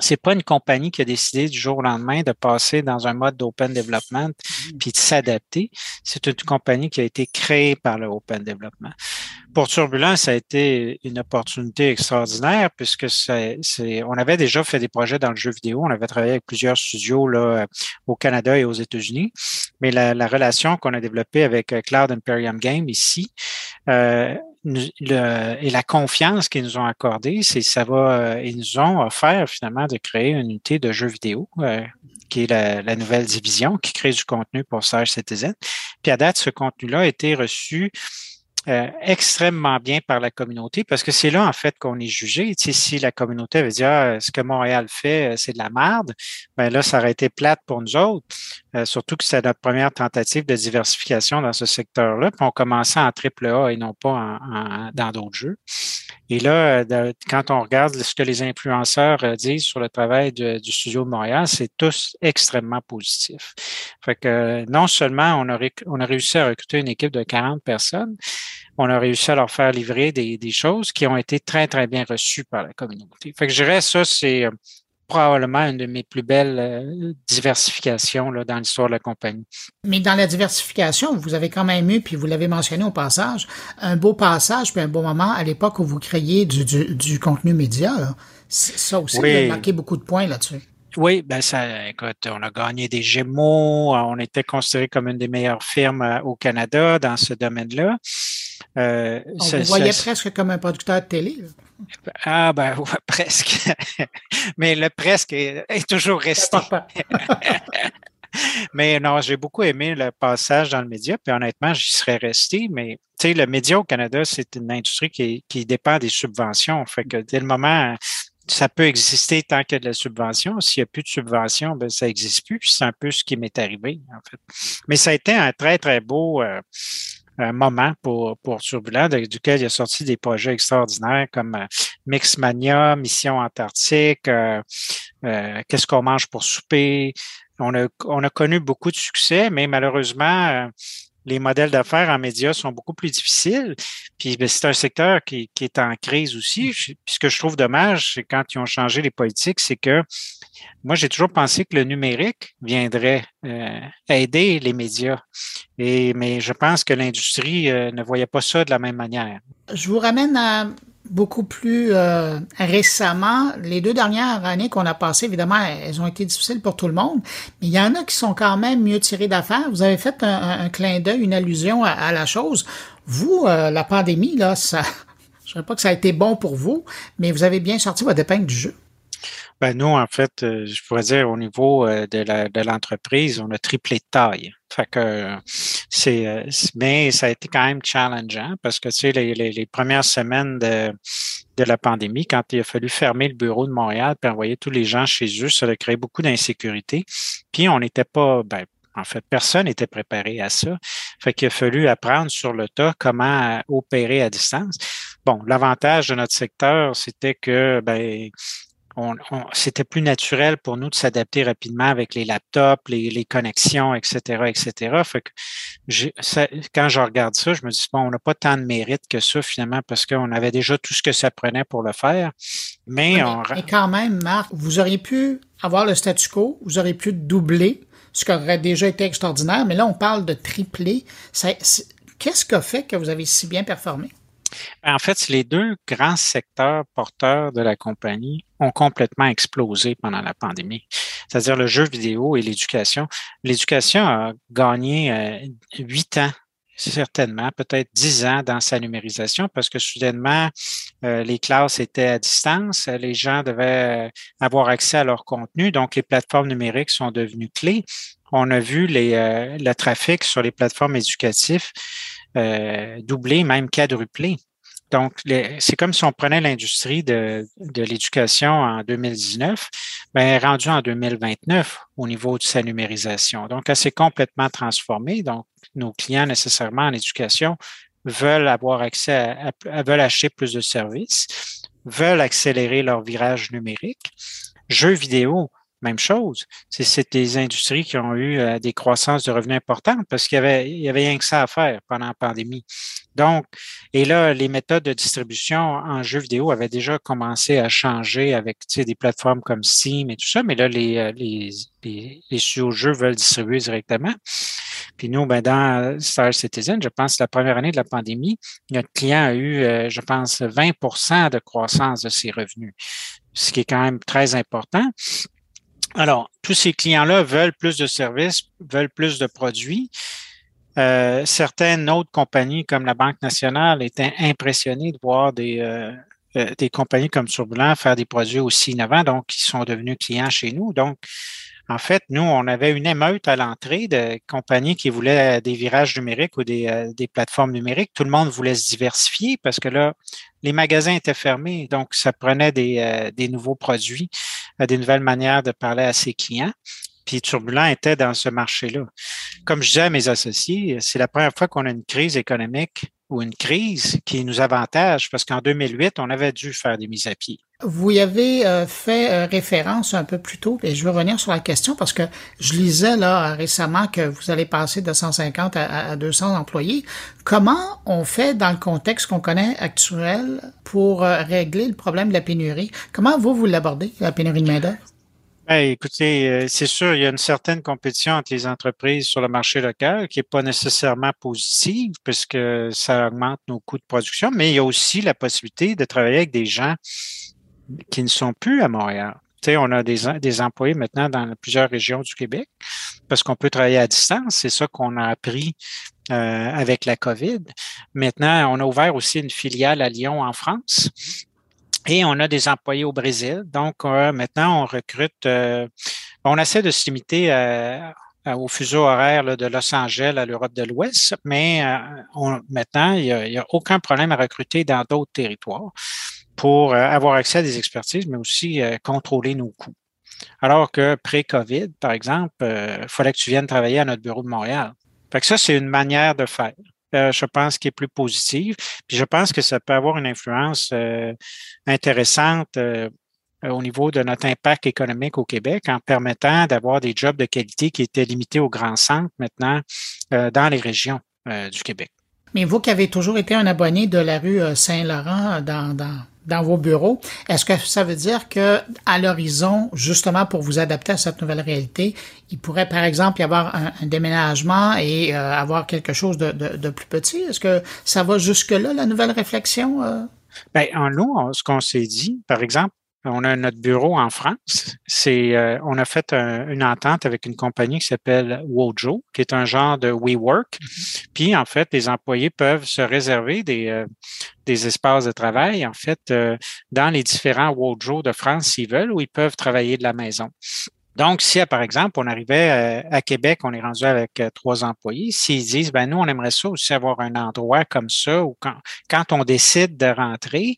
S3: c'est pas une compagnie qui a décidé du jour au lendemain de passer dans un mode d'open development mm. puis de s'adapter. C'est une compagnie qui a été créée par le open development. Pour Turbulence, ça a été une opportunité extraordinaire puisque c'est, on avait déjà fait des projets dans le jeu vidéo. On avait travaillé avec plusieurs studios là, au Canada et aux États-Unis. Mais la, la relation qu'on a développée avec Cloud Imperium Game ici, euh, et la confiance qu'ils nous ont accordée, c'est ça va, euh, ils nous ont offert finalement de créer une unité de jeux vidéo, euh, qui est la, la, nouvelle division, qui crée du contenu pour Sage Citizen. Puis à date, ce contenu-là a été reçu euh, extrêmement bien par la communauté parce que c'est là, en fait, qu'on est jugé. Tu sais, si la communauté avait dit ah, ce que Montréal fait, euh, c'est de la merde, ben là, ça aurait été plate pour nous autres. Euh, surtout que c'était notre première tentative de diversification dans ce secteur-là. Puis on commençait en triple A et non pas en, dans d'autres jeux. Et là, quand on regarde ce que les influenceurs disent sur le travail du studio de Montréal, c'est tous extrêmement positif. Fait que non seulement on a, on a réussi à recruter une équipe de 40 personnes, on a réussi à leur faire livrer des, choses qui ont été très, très bien reçues par la communauté. Fait que je dirais ça, c'est euh, probablement une de mes plus belles euh, diversifications là, dans l'histoire de la compagnie.
S1: Mais dans la diversification, vous avez quand même eu, puis vous l'avez mentionné au passage, un beau passage puis un beau moment à l'époque où vous créiez du, contenu média. Ça aussi, vous avez marqué beaucoup de points là-dessus.
S3: Oui, ben ça, écoute, on a gagné des Gémeaux, on était considéré comme une des meilleures firmes euh, au Canada dans ce domaine-là.
S1: Euh, on vous voyait presque comme un producteur de télé.
S3: Ah ben presque. Mais le presque est, toujours resté. mais non, j'ai beaucoup aimé le passage dans le média, puis honnêtement, j'y serais resté, mais tu sais, le média au Canada, c'est une industrie qui, qui dépend des subventions. Fait que dès le moment ça peut exister tant qu'il y a de la subvention. S'il n'y a plus de subvention, ben, ça n'existe plus. C'est un peu ce qui m'est arrivé, en fait. Mais ça a été un très, très beau euh, moment pour, pour Turbulent, duquel il a sorti des projets extraordinaires comme euh, Mixmania, Mission Antarctique, euh, Qu'est-ce qu'on mange pour souper? On a, on a connu beaucoup de succès, mais malheureusement, les modèles d'affaires en médias sont beaucoup plus difficiles. Puis ben, c'est un secteur qui, qui, est en crise aussi. Puis ce que je trouve dommage, c'est quand ils ont changé les politiques, c'est que moi, j'ai toujours pensé que le numérique viendrait euh, aider les médias. Et, mais je pense que l'industrie euh, ne voyait pas ça de la même manière.
S1: Je vous ramène à beaucoup plus euh, récemment, les deux dernières années qu'on a passées, évidemment, elles ont été difficiles pour tout le monde, mais il y en a qui sont quand même mieux tirés d'affaires. Vous avez fait un, clin d'œil, une allusion à, la chose. Vous, euh, la pandémie, là, ça, je ne sais pas que ça a été bon pour vous, mais vous avez bien sorti votre épingle du jeu.
S3: Ben nous, en fait, je pourrais dire au niveau de l'entreprise, on a triplé de taille. Fait que c'est, mais ça a été quand même challengeant parce que tu sais les, les, premières semaines de, de la pandémie, quand il a fallu fermer le bureau de Montréal puis envoyer tous les gens chez eux, ça a créé beaucoup d'insécurité. Puis on n'était pas, ben, en fait, personne n'était préparé à ça. Fait qu'il a fallu apprendre sur le tas comment opérer à distance. Bon, l'avantage de notre secteur, c'était que ben, on, c'était plus naturel pour nous de s'adapter rapidement avec les laptops, les, les connexions, etc., etc. Fait que quand je regarde ça, je me dis bon, on n'a pas tant de mérite que ça finalement parce qu'on avait déjà tout ce que ça prenait pour le faire. Mais, on...
S1: mais quand même, Marc, vous auriez pu avoir le statu quo, vous auriez pu doubler, ce qui aurait déjà été extraordinaire. Mais là, on parle de tripler. Qu'est-ce qui a fait que vous avez si bien performé?
S3: En fait, les deux grands secteurs porteurs de la compagnie ont complètement explosé pendant la pandémie, c'est-à-dire le jeu vidéo et l'éducation. L'éducation a gagné euh, huit ans certainement, peut-être dix ans dans sa numérisation parce que soudainement, euh, les classes étaient à distance, les gens devaient avoir accès à leur contenu, donc les plateformes numériques sont devenues clés. On a vu euh, le trafic sur les plateformes éducatives euh, doublé, même quadruplé. Donc, c'est comme si on prenait l'industrie de, de l'éducation en 2019, ben, rendu en 2029 au niveau de sa numérisation. Donc, elle s'est complètement transformée. Donc, nos clients nécessairement en éducation veulent avoir accès à, veulent acheter plus de services, veulent accélérer leur virage numérique. Jeux vidéo, même chose. C'est des industries qui ont eu euh, des croissances de revenus importantes parce qu'il y avait, il y avait rien que ça à faire pendant la pandémie. Donc, et là, les méthodes de distribution en jeux vidéo avaient déjà commencé à changer avec des plateformes comme Steam et tout ça, mais là, les, euh, les, les, les studios veulent distribuer directement. Puis nous, ben, dans Star Citizen, je pense la première année de la pandémie, notre client a eu, euh, je pense, 20% de croissance de ses revenus, ce qui est quand même très important. Alors, tous ces clients-là veulent plus de services, veulent plus de produits. Euh, certaines autres compagnies comme la Banque nationale étaient impressionnées de voir des, euh, euh, des compagnies comme Turbulent faire des produits aussi innovants, donc ils sont devenus clients chez nous. Donc, en fait, nous, on avait une émeute à l'entrée de compagnies qui voulaient des virages numériques ou des, des, plateformes numériques. Tout le monde voulait se diversifier parce que là, les magasins étaient fermés, donc ça prenait des, des nouveaux produits des nouvelles manières de parler à ses clients. Puis Turbulent était dans ce marché-là. Comme je disais à mes associés, c'est la première fois qu'on a une crise économique ou une crise qui nous avantage parce qu'en 2008, on avait dû faire des mises à pied.
S1: Vous y avez euh, fait euh, référence un peu plus tôt, et je veux revenir sur la question parce que je lisais là récemment que vous allez passer de 150 à, 200 employés. Comment on fait dans le contexte qu'on connaît actuel pour euh, régler le problème de la pénurie? Comment vous, vous l'abordez, la pénurie de main-d'œuvre?
S3: Ben, écoutez, euh, c'est sûr, il y a une certaine compétition entre les entreprises sur le marché local qui n'est pas nécessairement positive puisque ça augmente nos coûts de production, mais il y a aussi la possibilité de travailler avec des gens qui ne sont plus à Montréal. On a des, des employés maintenant dans plusieurs régions du Québec parce qu'on peut travailler à distance. C'est ça qu'on a appris euh, avec la COVID. Maintenant, on a ouvert aussi une filiale à Lyon en France et on a des employés au Brésil. Donc, euh, maintenant, on recrute, euh, on essaie de se limiter euh, au fuseau horaire de Los Angeles à l'Europe de l'Ouest, mais on, maintenant, il n'y a, aucun problème à recruter dans d'autres territoires pour avoir accès à des expertises, mais aussi contrôler nos coûts. Alors que pré-COVID, par exemple, il fallait que tu viennes travailler à notre bureau de Montréal. Fait que ça, c'est une manière de faire. Euh, je pense, qui est plus positive. Puis je pense que ça peut avoir une influence euh, intéressante euh, au niveau de notre impact économique au Québec en permettant d'avoir des jobs de qualité qui étaient limités aux grands centres maintenant dans les régions du Québec.
S1: Mais vous qui avez toujours été un abonné de la rue Saint-Laurent dans, dans, dans vos bureaux. Est-ce que ça veut dire que à l'horizon, justement pour vous adapter à cette nouvelle réalité, il pourrait par exemple y avoir un, déménagement et euh, avoir quelque chose de, de, plus petit? Est-ce que ça va jusque-là, la nouvelle réflexion? Euh?
S3: Bien, en nous, ce qu'on s'est dit, par exemple, on a notre bureau en France. C'est, euh, on a fait une entente avec une compagnie qui s'appelle Wojo, qui est un genre de WeWork. Mm-hmm. Puis en fait, les employés peuvent se réserver des, euh, des espaces de travail, en fait, euh, dans les différents Wojo de France s'ils veulent, où ils peuvent travailler de la maison. Donc, si, par exemple, on arrivait euh, à Québec, on est rendu avec euh, trois employés, s'ils disent, ben nous, on aimerait ça aussi avoir un endroit comme ça, ou quand, quand on décide de rentrer,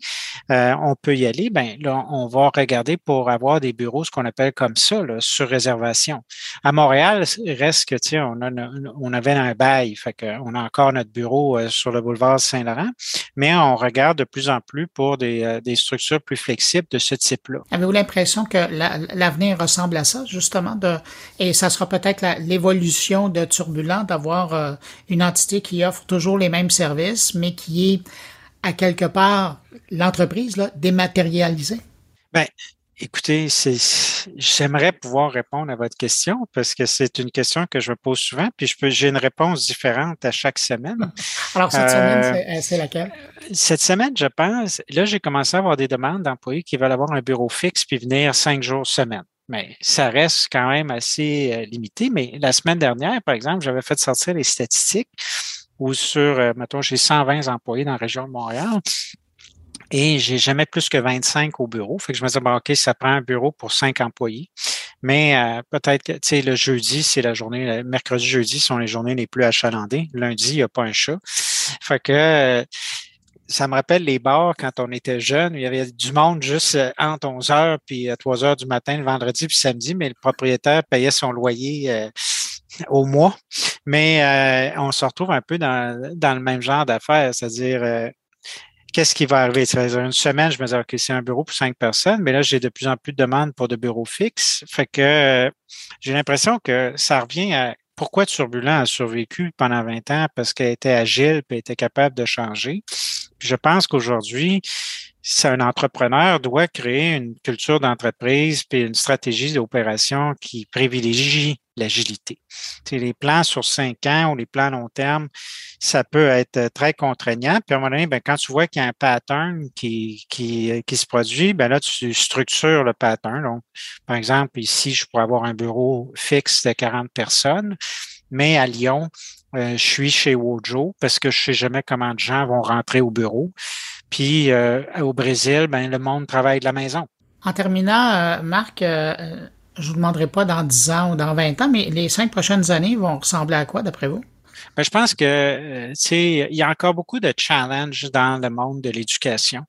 S3: euh, on peut y aller, ben là, on va regarder pour avoir des bureaux, ce qu'on appelle comme ça, là, sur réservation. À Montréal, reste que, tu on, on avait un bail, fait qu'on a encore notre bureau sur le boulevard Saint-Laurent, mais on regarde de plus en plus pour des, des structures plus flexibles de ce type-là.
S1: Avez-vous l'impression que l'avenir ressemble à ça? Justement, de, et ça sera peut-être l'évolution de Turbulent d'avoir euh, une entité qui offre toujours les mêmes services, mais qui est à quelque part l'entreprise dématérialisée.
S3: Ben, Écoutez, j'aimerais pouvoir répondre à votre question parce que c'est une question que je me pose souvent, puis je peux, j'ai une réponse différente à chaque semaine.
S1: Alors cette semaine, euh, c'est laquelle?
S3: Cette semaine, je pense. Là, j'ai commencé à avoir des demandes d'employés qui veulent avoir un bureau fixe puis venir cinq jours semaine mais ça reste quand même assez euh, limité. Mais la semaine dernière, par exemple, j'avais fait sortir les statistiques où sur, euh, mettons, j'ai 120 employés dans la région de Montréal et j'ai jamais plus que 25 au bureau. Fait que je me disais, bon, OK, ça prend un bureau pour cinq employés. Mais euh, peut-être que, tu sais, le jeudi, c'est la journée, le mercredi, jeudi sont les journées les plus achalandées. Lundi, il n'y a pas un chat. Fait que ça me rappelle les bars quand on était jeune. Il y avait du monde juste euh, entre 11 heures puis 3 euh, heures du matin le vendredi puis samedi, mais le propriétaire payait son loyer euh, au mois. Mais on se retrouve un peu dans, le même genre d'affaires, c'est-à-dire qu'est-ce qui va arriver? Une semaine, je me disais, OK, c'est un bureau pour cinq personnes, mais là, j'ai de plus en plus de demandes pour de bureaux fixes. Fait que j'ai l'impression que ça revient à pourquoi Turbulent a survécu pendant 20 ans? Parce qu'elle était agile et était capable de changer je pense qu'aujourd'hui, un entrepreneur doit créer une culture d'entreprise puis une stratégie d'opération qui privilégie l'agilité. Les plans sur cinq ans ou les plans long terme, ça peut être très contraignant. Puis à un moment donné, ben, quand tu vois qu'il y a un pattern qui, qui, qui se produit, ben là, tu structures le pattern. Donc, par exemple, ici, je pourrais avoir un bureau fixe de 40 personnes, mais à Lyon, euh, je suis chez Wojo parce que je sais jamais comment de gens vont rentrer au bureau. Puis euh, au Brésil, ben, le monde travaille de la maison.
S1: En terminant, euh, Marc, je vous demanderai pas dans 10 ans ou dans 20 ans, mais les cinq prochaines années vont ressembler à quoi d'après vous?
S3: Ben, je pense que il y a encore beaucoup de challenges dans le monde de l'éducation,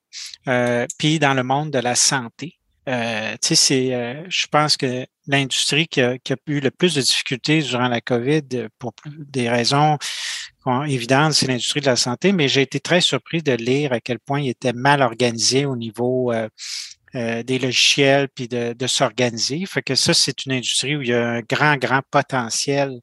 S3: puis dans le monde de la santé. Euh, c'est, euh, je pense que l'industrie qui a, qui a, eu le plus de difficultés durant la COVID, euh, pour des raisons évidentes, c'est l'industrie de la santé, mais j'ai été très surpris de lire à quel point il était mal organisé au niveau euh, euh, des logiciels puis de, de s'organiser. Fait que ça, c'est une industrie où il y a un grand, grand potentiel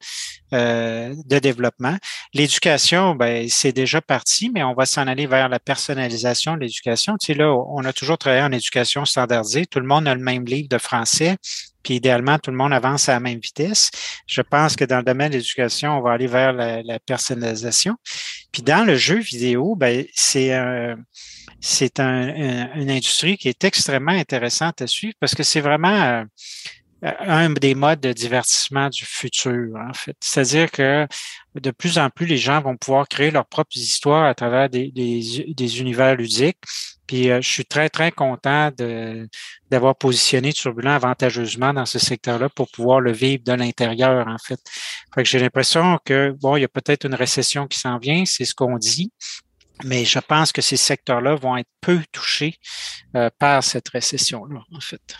S3: euh, de développement. L'éducation, ben, c'est déjà parti, mais on va s'en aller vers la personnalisation de l'éducation. Tu sais, là, on a toujours travaillé en éducation standardisée. Tout le monde a le même livre de français. Puis idéalement, tout le monde avance à la même vitesse. Je pense que dans le domaine de l'éducation, on va aller vers la, la personnalisation. Puis dans le jeu vidéo, ben, c'est un c'est une industrie qui est extrêmement intéressante à suivre parce que c'est vraiment euh, un des modes de divertissement du futur, en fait. C'est-à-dire que de plus en plus, les gens vont pouvoir créer leurs propres histoires à travers des, des, univers ludiques. Puis euh, je suis très, très content d'avoir positionné Turbulent avantageusement dans ce secteur-là pour pouvoir le vivre de l'intérieur, en fait. fait que j'ai l'impression que, bon, il y a peut-être une récession qui s'en vient, c'est ce qu'on dit, mais je pense que ces secteurs-là vont être peu touchés euh, par cette récession-là, en fait.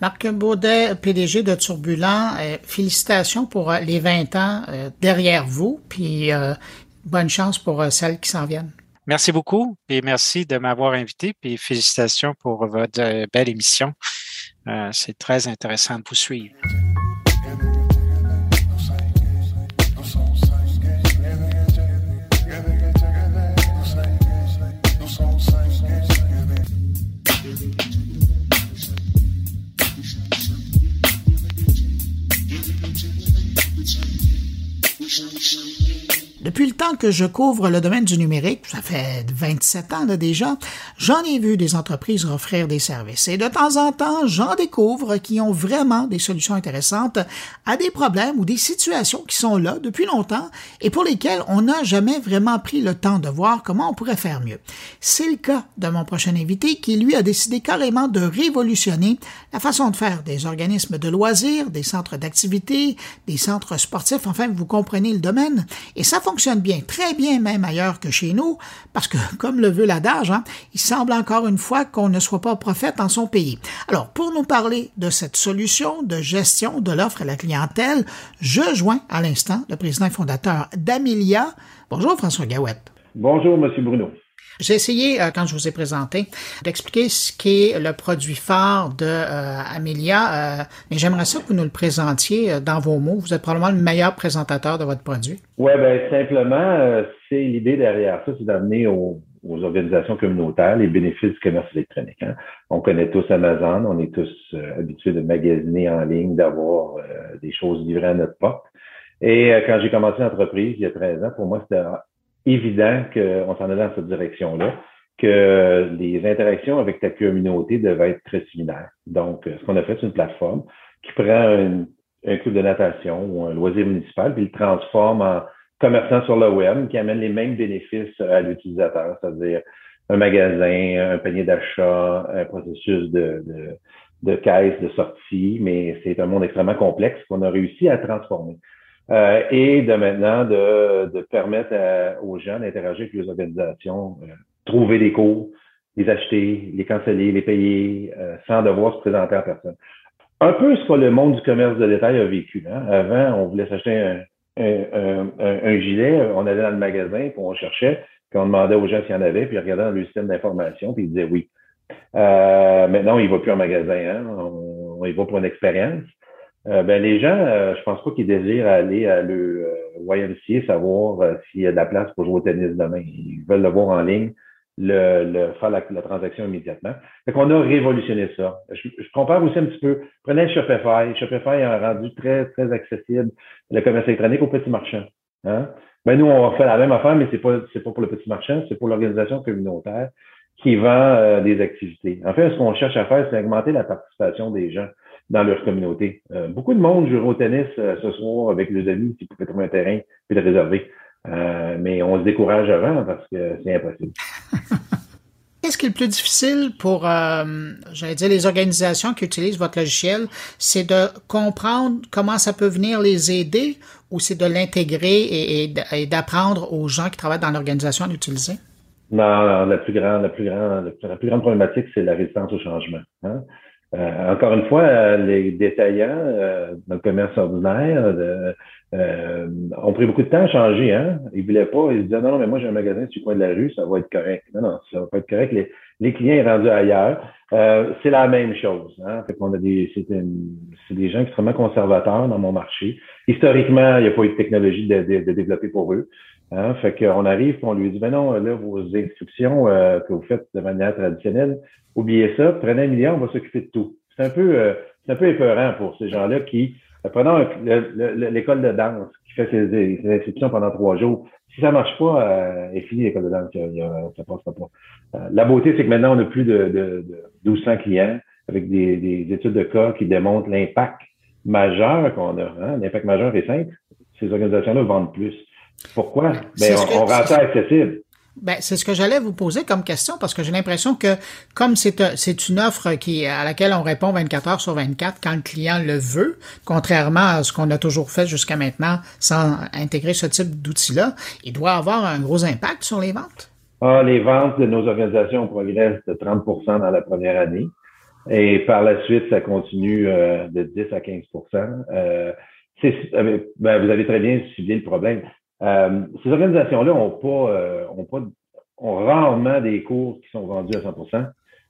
S1: Marc Baudet, PDG de Turbulent, euh, félicitations pour euh, les 20 ans derrière vous, puis bonne chance pour celles qui s'en viennent.
S3: Merci beaucoup et merci de m'avoir invité, puis félicitations pour votre belle émission. C'est très intéressant de vous suivre. Thank you.
S1: Depuis le temps que je couvre le domaine du numérique, ça fait 27 ans déjà, j'en ai vu des entreprises offrir des services. Et de temps en temps, j'en découvre qui ont vraiment des solutions intéressantes à des problèmes ou des situations qui sont là depuis longtemps et pour lesquelles on n'a jamais vraiment pris le temps de voir comment on pourrait faire mieux. C'est le cas de mon prochain invité qui, lui, a décidé carrément de révolutionner la façon de faire des organismes de loisirs, des centres d'activité, des centres sportifs, enfin, vous comprenez le domaine. Et ça bien, très bien même ailleurs que chez nous, parce que, comme le veut l'adage, hein, il semble encore une fois qu'on ne soit pas prophète en son pays. Alors, pour nous parler de cette solution de gestion de l'offre à la clientèle, je joins à l'instant le président et fondateur d'Amelia. Bonjour François Gawette.
S4: Bonjour Monsieur Bruno.
S1: J'ai essayé, euh, quand je vous ai présenté, d'expliquer ce qu'est le produit phare de euh, Amelia, euh, mais j'aimerais ça que vous nous le présentiez dans vos mots. Vous êtes probablement le meilleur présentateur de votre produit.
S4: Oui, ben simplement, c'est l'idée derrière ça, c'est d'amener aux, organisations communautaires les bénéfices du commerce électronique. Hein. On connaît tous Amazon, on est tous habitués de magasiner en ligne, d'avoir des choses livrées à notre porte. Et quand j'ai commencé l'entreprise il y a 13 ans, pour moi, c'était évident qu'on s'en allait dans cette direction-là, que les interactions avec ta communauté devaient être très similaires. Donc, ce qu'on a fait, c'est une plateforme qui prend un club de natation ou un loisir municipal, puis le transforme en commerçant sur le web, qui amène les mêmes bénéfices à l'utilisateur, c'est-à-dire un magasin, un panier d'achat, un processus de, de, de caisse, de sortie, mais c'est un monde extrêmement complexe qu'on a réussi à transformer. Euh, et de maintenant de, de permettre aux gens d'interagir avec les organisations, euh, trouver des cours, les acheter, les canceller, les payer, euh, sans devoir se présenter à personne. Un peu ce que le monde du commerce de détail a vécu. Hein. Avant, on voulait s'acheter un, un, un, gilet, on allait dans le magasin, puis on cherchait, puis on demandait aux gens s'il y en avait, puis ils regardaient dans le système d'information, puis ils disaient oui. maintenant, il ne va plus en magasin, hein. on, on y va pour une expérience. Euh, ben, les gens, euh, je pense pas qu'ils désirent aller à le euh, YMCA savoir euh, s'il y a de la place pour jouer au tennis demain. Ils veulent le voir en ligne, le, le faire la, transaction immédiatement. Fait qu'on a révolutionné ça. Je, compare aussi un petit peu. Prenez Shopify. Shopify a rendu très, très accessible le commerce électronique aux petits marchands. Hein? Ben, nous, on fait la même affaire, mais c'est pas, c'est pas pour le petit marchand, c'est pour l'organisation communautaire qui vend des activités. En fait, ce qu'on cherche à faire, c'est augmenter la participation des gens dans leur communauté. Euh, beaucoup de monde joue au tennis euh, ce soir avec les amis qui pouvaient trouver un terrain puis le réserver. Euh, mais on se décourage avant parce que c'est impossible.
S1: Qu'est-ce qui est le plus difficile pour, j'allais dire, les organisations qui utilisent votre logiciel? C'est de comprendre comment ça peut venir les aider ou c'est de l'intégrer et, d'apprendre aux gens qui travaillent dans l'organisation à l'utiliser?
S4: Non, la plus grande, la plus grande, la plus grande problématique, c'est la résistance au changement. Hein? Euh, encore une fois, euh, les détaillants euh, dans le commerce ordinaire ont pris beaucoup de temps à changer. Hein? Ils voulaient pas, ils disaient non, non, mais moi j'ai un magasin sur le coin de la rue, ça va être correct. Non, non, ça va pas être correct. Les, les clients sont rendus ailleurs. c'est la même chose. Hein? Fait qu'on a des, c'est, des gens extrêmement conservateurs dans mon marché. Historiquement, il n'y a pas eu de technologie de, de, de développer pour eux. Hein? Fait qu'on arrive on lui dit, ben non, là, vos instructions que vous faites de manière traditionnelle, oubliez ça, prenez un million, on va s'occuper de tout. C'est un peu, euh, c'est un peu épeurant pour ces gens-là qui, euh, prenons l'école de danse qui fait ses, inscriptions pendant trois jours. Si ça marche pas, euh, est fini l'école de danse, il y a, ça passera pas. Euh, la beauté, c'est que maintenant, on a plus de, de, de 1200 clients avec des, des, études de cas qui démontrent l'impact majeur qu'on a. Hein? L'impact majeur est simple. Ces organisations-là vendent plus. Pourquoi? Ben, on, on rend ça accessible.
S1: Ben, c'est ce que j'allais vous poser comme question parce que j'ai l'impression que comme c'est euh, une offre qui à laquelle on répond 24 heures sur 24 quand le client le veut, contrairement à ce qu'on a toujours fait jusqu'à maintenant sans intégrer ce type d'outil-là, il doit avoir un gros impact sur les ventes.
S4: Ah, les ventes de nos organisations progressent de 30% dans la première année et par la suite ça continue euh, de 10 à 15% euh, ben, vous avez très bien suivi le problème. Euh, ces organisations-là ont pas, euh, ont pas, ont rarement des cours qui sont vendus à 100%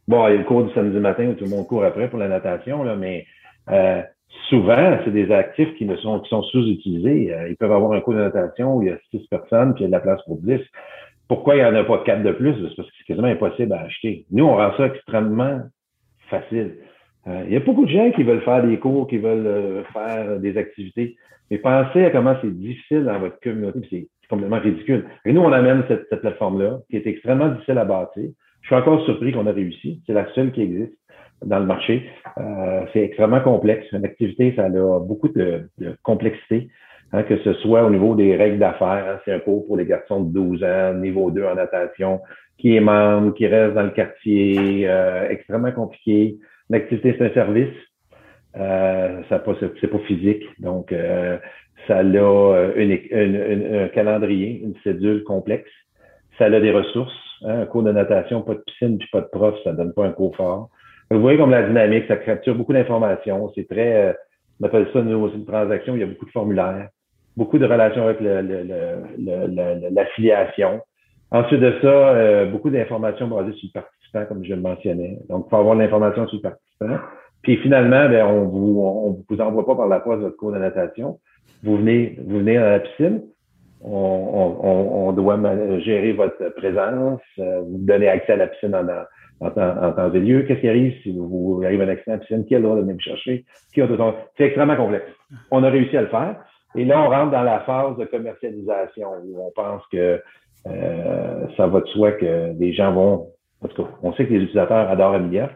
S4: Bon, il y a le cours du samedi matin où tout le monde court après pour la natation, là, mais euh, souvent, c'est des actifs qui ne sont, qui sont sous-utilisés. ils peuvent avoir un cours de natation où il y a six personnes, puis il y a de la place pour dix. Pourquoi il n'y en a pas quatre de plus? C'est parce que c'est quasiment impossible à acheter. Nous, on rend ça extrêmement facile. il y a beaucoup de gens qui veulent faire des cours, qui veulent faire des activités. Mais pensez à comment c'est difficile dans votre communauté, c'est complètement ridicule. Et nous, on amène cette, cette plateforme-là, qui est extrêmement difficile à bâtir. Je suis encore surpris qu'on a réussi. C'est la seule qui existe dans le marché. Euh, c'est extrêmement complexe. Une activité, ça a beaucoup de, de complexité, hein, que ce soit au niveau des règles d'affaires. Hein, c'est un cours pour les garçons de 12 ans, niveau 2 en natation, qui est membre, qui reste dans le quartier, euh, extrêmement compliqué. L'activité, c'est un service. Euh, ça c'est pas physique. Donc, euh, ça a une, un calendrier, une cédule complexe. Ça a des ressources. Hein, un cours de natation, pas de piscine puis pas de prof, ça donne pas un cours fort. Vous voyez comme la dynamique, ça capture beaucoup d'informations. C'est très, euh, on appelle ça nous une transaction, il y a beaucoup de formulaires, beaucoup de relations avec l'affiliation. Ensuite de ça, euh, beaucoup d'informations basées sur le participant, comme je le mentionnais. Donc, il faut avoir l'information sur le participant. Puis finalement, ben, on vous, on vous envoie pas par la poste votre cours de natation. Vous venez, vous venez à la piscine. On, on, on doit gérer votre présence, euh, vous donner accès à la piscine en, en, en, temps et lieu. Qu'est-ce qui arrive si vous, arrivez à un accident à la piscine? Qui a le droit de venir vous chercher? C'est extrêmement complexe. On a réussi à le faire. Et là, on rentre dans la phase de commercialisation où on pense que euh, ça va de soi que les gens vont. En tout cas, on sait que les utilisateurs adorent Amelia.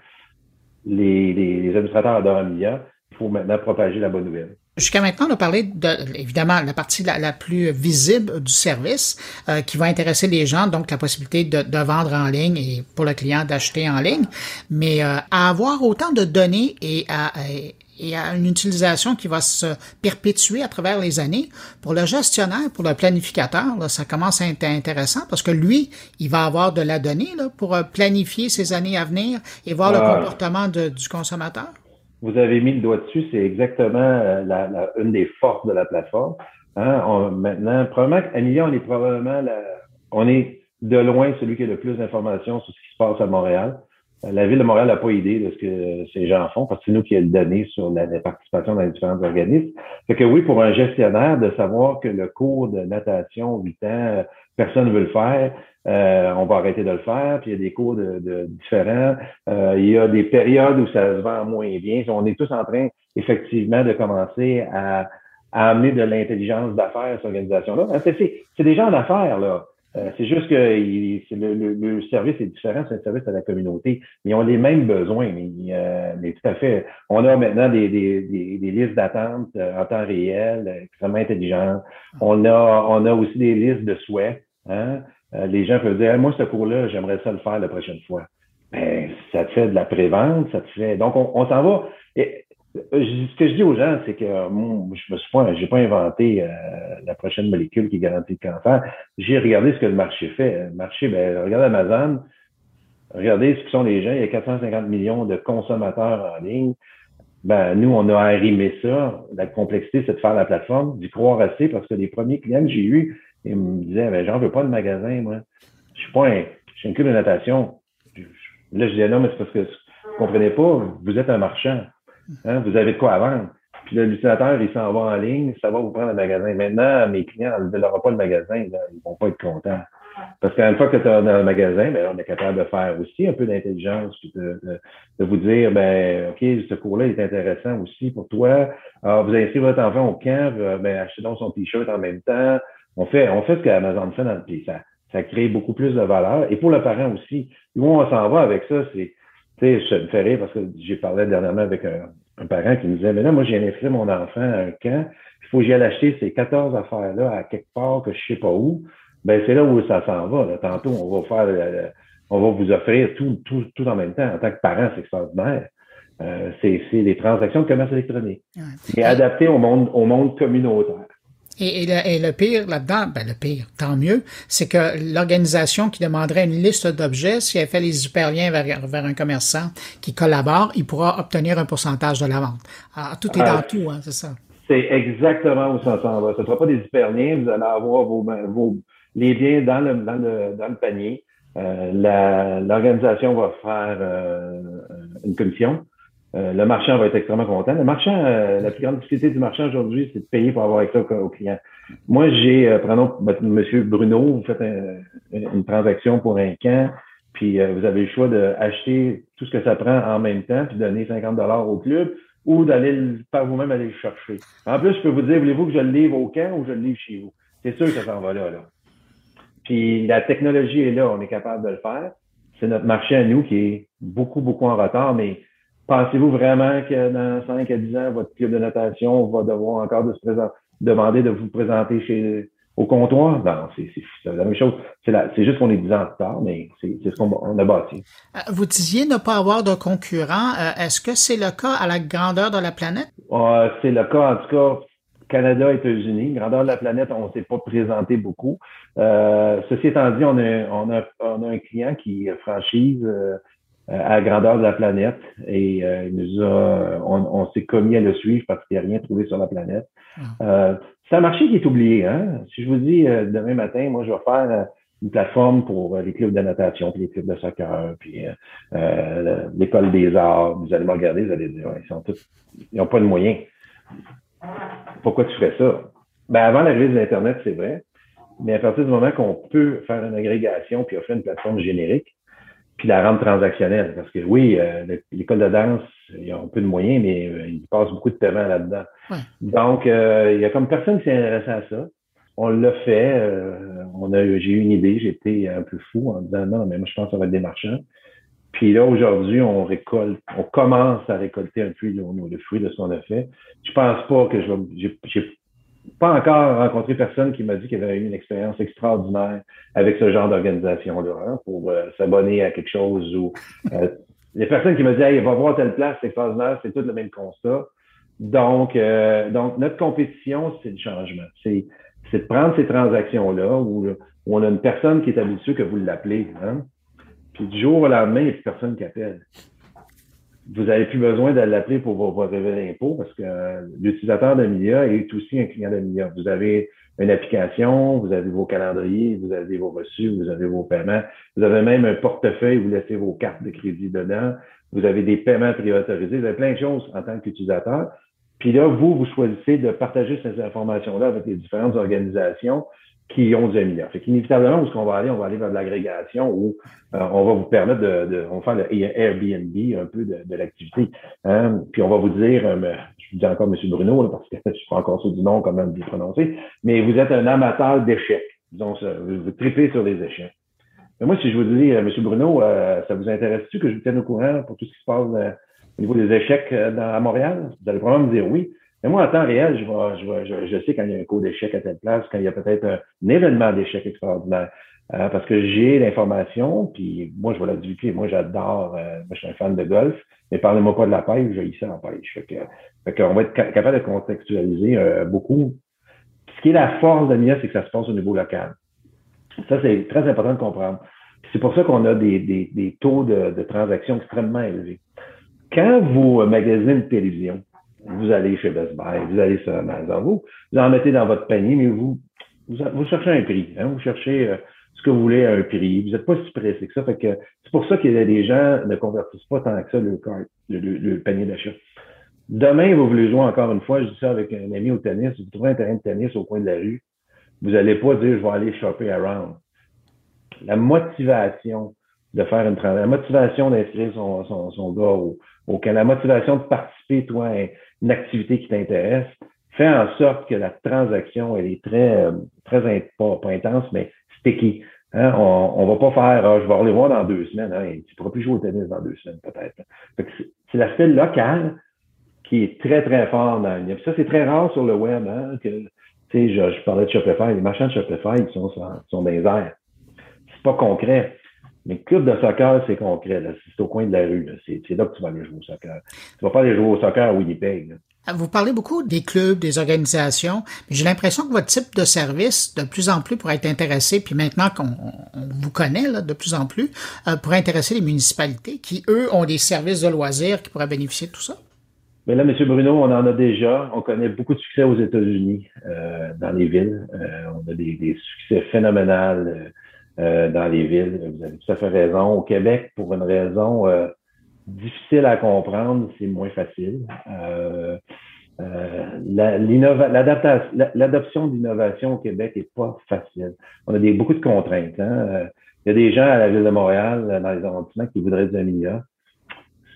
S4: Les, les, les administrateurs adorent Amelia. Il faut maintenant propager la bonne nouvelle.
S1: Jusqu'à maintenant, on a parlé de, évidemment, la partie la, plus visible du service euh, qui va intéresser les gens, donc la possibilité de, de, vendre en ligne et pour le client d'acheter en ligne. Mais euh, à avoir autant de données et à, et à une utilisation qui va se perpétuer à travers les années, pour le gestionnaire, pour le planificateur, là, ça commence à être intéressant parce que lui, il va avoir de la donnée là, pour euh, planifier ses années à venir et voir le comportement de, du consommateur.
S4: Vous avez mis le doigt dessus, c'est exactement euh, la, la, une des forces de la plateforme. Hein? On, maintenant, probablement qu'Amelia, on est probablement la, on est de loin celui qui a le plus d'informations sur ce qui se passe à Montréal. Euh, la Ville de Montréal n'a pas idée de ce que ces gens font parce que c'est nous qui avons donné sur la, participation dans les différents organismes. Fait que oui, pour un gestionnaire, de savoir que le cours de natation 8 ans, personne ne veut le faire, euh, on va arrêter de le faire, puis il y a des cours de, de différents. Euh, il y a des périodes où ça se vend moins bien. On est tous en train, effectivement, de commencer à, à amener de l'intelligence d'affaires à cette organisation-là. C'est des gens d'affaires, là. Euh, c'est juste que le, le, service est différent, c'est un service à la communauté. Ils ont les mêmes besoins, mais, mais tout à fait. On a maintenant des, des, des, des listes d'attente en temps réel, extrêmement intelligentes. On a, on a aussi des listes de souhaits. Hein? Euh, les gens peuvent dire, moi, ce cours-là, j'aimerais ça le faire la prochaine fois. Ben, ça te fait de la prévente, ça te fait. Donc, on, s'en va. Euh, ce que je dis aux gens, c'est que moi, je me suis pas, j'ai pas inventé euh, la prochaine molécule qui garantit le cancer. J'ai regardé ce que le marché fait. Le marché, ben, regardez Amazon, regardez ce que sont les gens. Il y a 450 millions de consommateurs en ligne. Ben, nous, on a arrimé ça. La complexité, c'est de faire la plateforme, d'y croire assez, parce que les premiers clients que j'ai eus, il me disait, ben, j'en veux pas de magasin, moi. Je suis pas un, je suis un de natation. Là, je disais, non, mais c'est parce que vous comprenez pas, vous êtes un marchand. Hein, vous avez de quoi vendre. Puis l'utilisateur, il s'en va en ligne, ça va vous prendre le magasin. Maintenant, mes clients, ils ne pas le magasin, là, ils vont pas être contents. Parce qu'une fois que tu es dans le magasin, ben, on est capable de faire aussi un peu d'intelligence, de, de, vous dire, ben, OK, ce cours-là est intéressant aussi pour toi. Alors, vous inscrivez votre enfant au camp, ben, achetez donc son T-shirt en même temps. On fait, on fait ce qu'Amazon fait dans le ça, ça crée beaucoup plus de valeur. Et pour le parent aussi, où on s'en va avec ça, c'est, tu sais, je me fais rire parce que j'ai parlé dernièrement avec un, parent qui me disait, mais là, moi, j'ai inscrit mon enfant à un camp, il faut que j'y aille acheter ces 14 affaires-là à quelque part que je sais pas où. Ben, c'est là où ça s'en va. Là. Tantôt, on va faire, on va vous offrir tout, tout, tout en même temps. En tant que parent, c'est extraordinaire. Euh, c'est, c'est des transactions de commerce électronique. Ouais. adapté au monde, au monde communautaire.
S1: Et, le, pire là-dedans, ben le pire, tant mieux, c'est que l'organisation qui demanderait une liste d'objets, si elle fait les hyperliens vers, vers un commerçant qui collabore, il pourra obtenir un pourcentage de la vente. Alors, tout est dans tout, hein, c'est ça.
S4: C'est exactement où ça s'en va. Ce ne sera pas des hyperliens, vous allez avoir vos, vos les biens dans le, dans le, dans le panier. Euh, l'organisation va faire euh, une commission euh, le marchand va être extrêmement content. Le marchand, euh, la plus grande difficulté du marchand aujourd'hui, c'est de payer pour avoir accès au, client. Moi, j'ai, euh, prenons Monsieur Bruno, vous faites une transaction pour un camp, puis vous avez le choix d'acheter tout ce que ça prend en même temps, puis donner 50 dollars au club, ou d'aller par vous-même aller le chercher. En plus, je peux vous dire, voulez-vous que je le livre au camp ou je le livre chez vous? C'est sûr que ça s'en va là, là. Puis la technologie est là, on est capable de le faire. C'est notre marché à nous qui est beaucoup, beaucoup en retard, mais pensez-vous vraiment que dans 5 à 10 ans, votre club de natation va devoir encore de se présenter, demander de vous présenter chez au comptoir? Non, c'est la même chose. C'est juste qu'on est 10 ans en retard, mais c'est ce qu'on a bâti.
S1: Euh, vous disiez ne pas avoir de concurrents. Euh, est-ce que c'est le cas à la grandeur de la planète?
S4: Euh, c'est le cas, en tout cas, Canada, États-Unis. Grandeur de la planète, on ne s'est pas présenté beaucoup. Euh, ceci étant dit, on a, on, a, on a un client qui franchise euh, à la grandeur de la planète et euh, il nous a, on, on s'est commis à le suivre parce qu'il n'y a rien trouvé sur la planète. Ah. c'est un marché qui est oublié. Hein? Si je vous dis demain matin, moi, je vais faire une plateforme pour les clubs de natation, puis les clubs de soccer, puis l'école des arts. Vous allez me regarder, vous allez dire, ils sont tous, ils n'ont pas de moyens. Pourquoi tu fais ça? Ben, avant l'arrivée de l'Internet, c'est vrai. Mais à partir du moment qu'on peut faire une agrégation puis offrir une plateforme générique, puis la rendre transactionnelle. Parce que oui, euh, l'école de danse, ils ont peu de moyens, mais euh, ils passent beaucoup de paiement là-dedans. Donc, euh, il y a comme personne qui s'est intéressé à ça. On l'a fait. on a, j'ai eu une idée. J'étais un peu fou en disant non, mais moi je pense que ça va être des marchands. Puis là, aujourd'hui, on récolte, on commence à récolter un peu le, fruit de ce qu'on a fait. Je pense pas que je vais, j'ai pas encore rencontré personne qui m'a dit qu'il avait eu une expérience extraordinaire avec ce genre d'organisation-là, hein, pour euh, s'abonner à quelque chose ou euh, les personnes qui me disent hey, va voir telle place, c'est extraordinaire, c'est tout le même constat. Donc, euh, donc notre compétition, c'est le changement. C'est, c'est de prendre ces transactions-là où, où, on a une personne qui est habituée que vous l'appelez. Hein, puis du jour au lendemain, il n'y a plus personne qui appelle. Vous n'avez plus besoin de l'appeler pour vos, vos d'impôt parce que euh, l'utilisateur d'Amelia est aussi un client d'Amelia. Vous avez une application, vous avez vos calendriers, vous avez vos reçus, vous avez vos paiements, vous avez même un portefeuille vous laissez vos cartes de crédit dedans, vous avez des paiements préautorisés, vous avez plein de choses en tant qu'utilisateur. Puis là, vous, vous choisissez de partager ces informations-là avec les différentes organisations qui ont des milliards. Fait qu'inévitablement, où est-ce qu'on va aller? On va aller vers de l'agrégation où euh, on va vous permettre de, de, on va faire le Airbnb un peu de, de l'activité. Hein? Puis on va vous dire, euh, je vous dis encore M. Bruno, là, parce que je suis pas encore sûr du nom même bien prononcé, mais vous êtes un amateur d'échecs. Disons vous, tripez sur les échecs. Mais moi, si je vous dis, euh, M. Bruno, ça vous intéresse-tu que je vous tienne au courant pour tout ce qui se passe au niveau des échecs à Montréal? Vous allez probablement me dire oui. Mais moi, en temps réel, je, vois, je, je, sais quand il y a un cours d'échec à telle place, quand il y a peut-être un, événement d'échec extraordinaire. Euh, parce que j'ai l'information, puis moi, je vais la divulguer. Moi, j'adore, euh, moi, je suis un fan de golf, mais parlez-moi pas de la pêche, j'ai ça en pêche. Fait que, fait qu'on va être capable de contextualiser euh, beaucoup. Ce qui est la force de MIA, c'est que ça se passe au niveau local. Ça, c'est très important de comprendre. C'est pour ça qu'on a des, des, des taux de, de transaction extrêmement élevés. Quand vous magasinez une télévision, vous allez chez Best Buy, vous allez sur Amazon, vous, vous en mettez dans votre panier, mais vous, vous, cherchez un prix, hein, vous cherchez euh, ce que vous voulez à un prix. Vous n'êtes pas si pressé que ça. Fait que c'est pour ça que les gens ne convertissent pas tant que ça le, le, panier d'achat. Demain, vous voulez jouer encore une fois, je dis ça avec un ami au tennis, vous trouvez un terrain de tennis au coin de la rue, vous n'allez pas dire je vais aller shopper around. La motivation de faire une la motivation d'inscrire son, son, son gars au, au, la motivation de participer, toi, une activité qui t'intéresse, fait en sorte que la transaction, elle est très, euh, très pas, intense, mais sticky. Hein? On, on va pas faire, ah, je vais aller voir dans deux semaines. Hein? Tu pourras plus jouer au tennis dans deux semaines, peut-être. C'est l'aspect local qui est très, très fort dans Ça, c'est très rare sur le web. Hein? Que, je, je parlais de Shopify. Les marchands de Shopify, ils sont, sont dans les airs. C'est pas concret. Mais club de soccer, c'est concret. C'est au coin de la rue. C'est là que tu vas aller jouer au soccer. Tu vas pas aller jouer au soccer à Winnipeg.
S1: Ah, vous parlez beaucoup des clubs, des organisations, mais j'ai l'impression que votre type de service, de plus en plus, pourrait être intéressé, puis maintenant qu'on vous connaît là, de plus en plus, euh, pourrait intéresser les municipalités qui, eux, ont des services de loisirs qui pourraient bénéficier de tout ça?
S4: Mais là, M. Bruno, on en a déjà. On connaît beaucoup de succès aux États-Unis, euh, dans les villes. Euh, on a des, des succès phénoménales euh, dans les villes. Vous avez tout à fait raison. Au Québec, pour une raison euh, difficile à comprendre, c'est moins facile. Euh, L'adoption d'innovation au Québec est pas facile. On a des, beaucoup de contraintes. Hein. Il y a des gens à la ville de Montréal, dans les arrondissements, qui voudraient du milliard.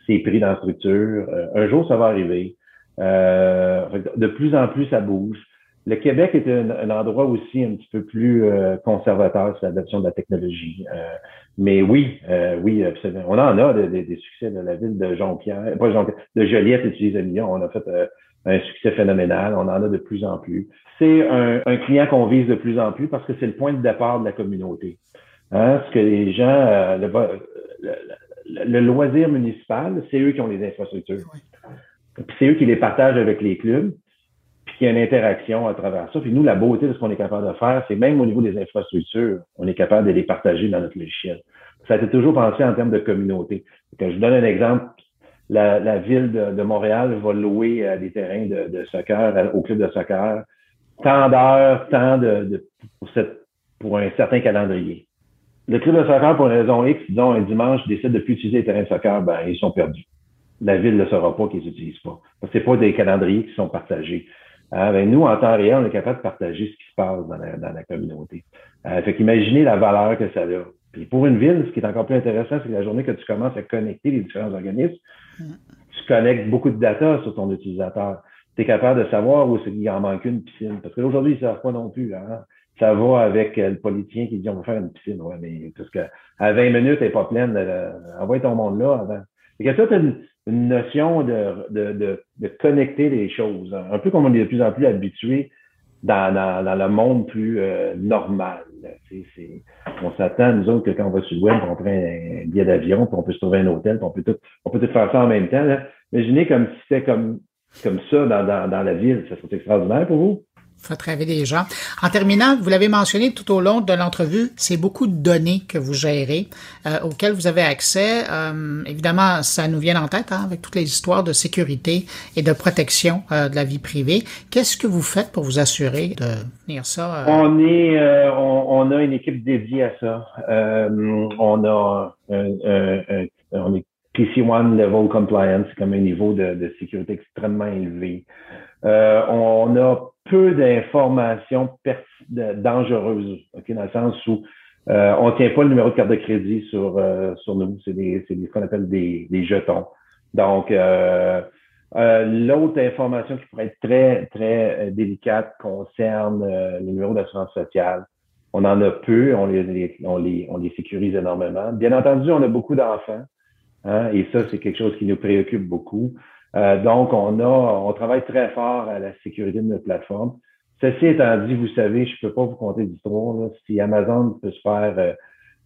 S4: C'est pris dans la structure. un jour, ça va arriver. de plus en plus, ça bouge. Le Québec est un, endroit aussi un petit peu plus euh, conservateur sur l'adoption de la technologie. Euh, mais oui, euh, oui, absolument. On en a des succès de la ville de Jonquière, pas Jonquière, de Joliette utilise million. On a fait un succès phénoménal. On en a de plus en plus. C'est un, client qu'on vise de plus en plus parce que c'est le point de départ de la communauté. Hein, ce que les gens, le, loisir municipal, c'est eux qui ont les infrastructures. Puis c'est eux qui les partagent avec les clubs qu'il y a une interaction à travers ça. Puis nous, la beauté de ce qu'on est capable de faire, c'est même au niveau des infrastructures, on est capable de les partager dans notre logiciel. Ça a été toujours pensé en termes de communauté. Quand je donne un exemple, la, ville de, Montréal va louer euh, des terrains de, soccer au club de soccer, tant d'heures, tant de, pour, un certain calendrier. Le club de soccer, pour une raison X, disons un dimanche, décide de plus utiliser les terrains de soccer, ben ils sont perdus. La ville ne saura pas qu'ils n'utilisent pas. Parce que pas des calendriers qui sont partagés. Ah, ben, nous, en temps réel, on est capable de partager ce qui se passe dans la, dans la communauté. Euh, fait qu'imaginez la valeur que ça a. Puis pour une ville, ce qui est encore plus intéressant, c'est que la journée que tu commences à connecter les différents organismes, mm. tu connectes beaucoup de data sur ton utilisateur. Tu es capable de savoir où il en manque une piscine. Parce qu'aujourd'hui, ils ne savent pas non plus. Hein? Ça va avec euh, le politicien qui dit on va faire une piscine. Ouais, mais parce qu'à 20 minutes, elle n'est pas pleine. Euh, envoie ton monde là avant. Et que ça, tu une, notion de, de, de, de, connecter les choses. Un peu comme on est de plus en plus habitué dans, dans, dans le monde plus euh, normal. on s'attend, nous autres, que quand on va sur le web, on prend un billet d'avion, puis on peut se trouver un hôtel, puis on peut tout, on peut tout faire ça en même temps. Imaginez comme si c'était comme, comme ça dans, dans, dans la ville. Ça serait extraordinaire pour vous?
S1: Faites rêver les gens. En terminant, vous l'avez mentionné tout au long de l'entrevue, c'est beaucoup de données que vous gérez, euh, auxquelles vous avez accès. Euh, évidemment, ça nous vient en tête hein, avec toutes les histoires de sécurité et de protection euh, de la vie privée. Qu'est-ce que vous faites pour vous assurer de tenir ça?
S4: On est, on, a une équipe dédiée à ça. on a, on est PC One Level Compliance, comme un niveau de, de sécurité extrêmement élevé. On a peu d'informations dangereuses, ok, dans le sens où euh, on ne tient pas le numéro de carte de crédit sur, euh, sur nous. C'est ce qu'on appelle des, des, jetons. Donc, euh, euh, l'autre information qui pourrait être très, très délicate concerne les numéros d'assurance sociale. On en a peu, on les, on, les, on les sécurise énormément. Bien entendu, on a beaucoup d'enfants. Hein, et ça, c'est quelque chose qui nous préoccupe beaucoup. Euh, donc, on a, on travaille très fort à la sécurité de notre plateforme. Ceci étant dit, vous savez, je ne peux pas vous compter d'histoire. Si Amazon peut se faire euh,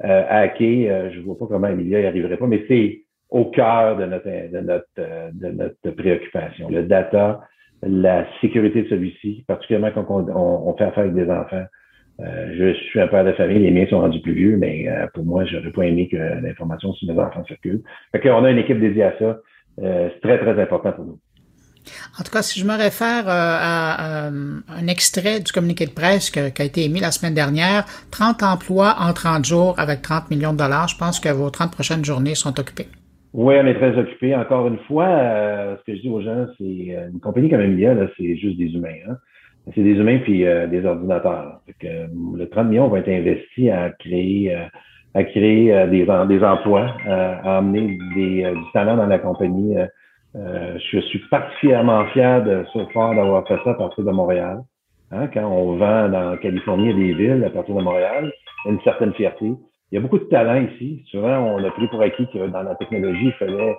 S4: euh hacker, euh, je ne vois pas comment Emilia y arriverait pas, mais c'est au cœur de notre, de notre, de notre préoccupation. Le data, la sécurité de celui-ci, particulièrement quand on, on, fait affaire avec des enfants. Euh, je suis un père de famille, les miens sont rendus plus vieux, mais pour moi, j'aurais pas aimé que l'information sur mes enfants circule. Fait qu'on a une équipe dédiée à ça. Euh, c'est très, très important pour nous.
S1: En tout cas, si je me réfère euh, à, euh, un extrait du communiqué de presse qui a été émis la semaine dernière, 30 emplois en 30 jours avec 30 millions de dollars, je pense que vos 30 prochaines journées sont occupées.
S4: Oui, on est très occupés. Encore une fois, ce que je dis aux gens, c'est une compagnie comme Emilia, c'est juste des humains. Hein. C'est des humains puis des ordinateurs. le 30 millions va être investi à créer à créer euh, des, des emplois, euh, à amener des, euh, du talent dans la compagnie. je suis particulièrement fier de ce fort d'avoir fait ça à partir de Montréal. Hein, quand on vend dans Californie des villes à partir de Montréal, il y a une certaine fierté. Il y a beaucoup de talent ici. Souvent, on a pris pour acquis que dans la technologie, il fallait,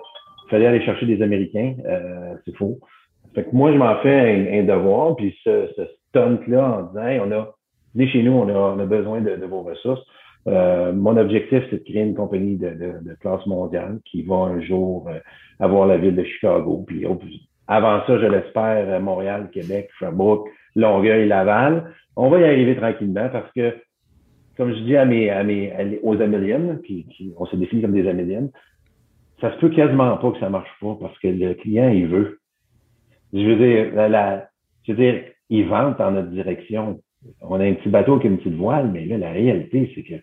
S4: fallait aller chercher des Américains. c'est faux. Fait que moi, je m'en fais un, devoir, puis ce, ce stunt-là en disant, on a, venez chez nous, on a, on a besoin de, de vos ressources. Euh, mon objectif, c'est de créer une compagnie de, classe mondiale qui va un jour euh, avoir la ville de Chicago. Puis avant ça, je l'espère, euh, Montréal, Québec, Sherbrooke, Longueuil, Laval. On va y arriver tranquillement parce que, comme je dis à mes, aux Améliennes, qui, on se définit comme des Améliennes, ça se peut quasiment pas que ça marche pas parce que le client, il veut. Je veux dire, la, je veux dire, il vente en notre direction. On a un petit bateau qui a une petite voile, mais là, la réalité, c'est que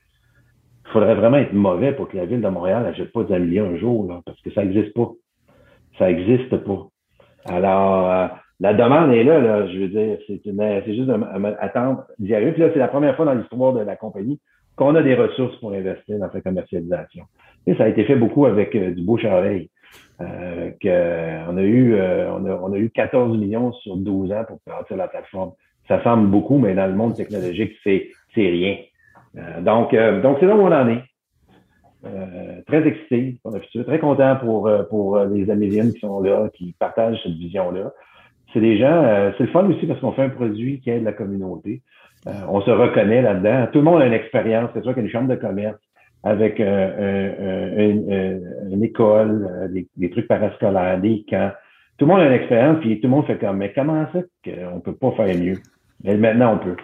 S4: il faudrait vraiment être mauvais pour que la ville de Montréal n'achète pas des millions un jour, là, parce que ça n'existe pas. Ça n'existe pas. Alors, euh, la demande est là, là je veux dire, c'est juste attendre d'y arriver. Puis là, c'est la première fois dans l'histoire de la compagnie qu'on a des ressources pour investir dans sa commercialisation. Et ça a été fait beaucoup avec euh, du beau charreil. Euh, on, a eu, euh, on, a, on a eu 14 millions sur 12 ans pour partir la plateforme. ça semble beaucoup, mais dans le monde technologique, c'est rien. Euh, donc, euh, donc c'est là où on en est. Euh, très excité pour le futur, très content pour, pour les Améliennes qui sont là, qui partagent cette vision-là. C'est des gens, c'est le fun aussi parce qu'on fait un produit qui aide la communauté. on se reconnaît là-dedans. Tout le monde a une expérience, que ce soit qu'une chambre de commerce, avec une, école, des, des, trucs parascolaires, des camps. Tout le monde a une expérience, puis tout le monde fait comme, mais comment ça qu'on peut pas faire mieux? Mais maintenant, on peut.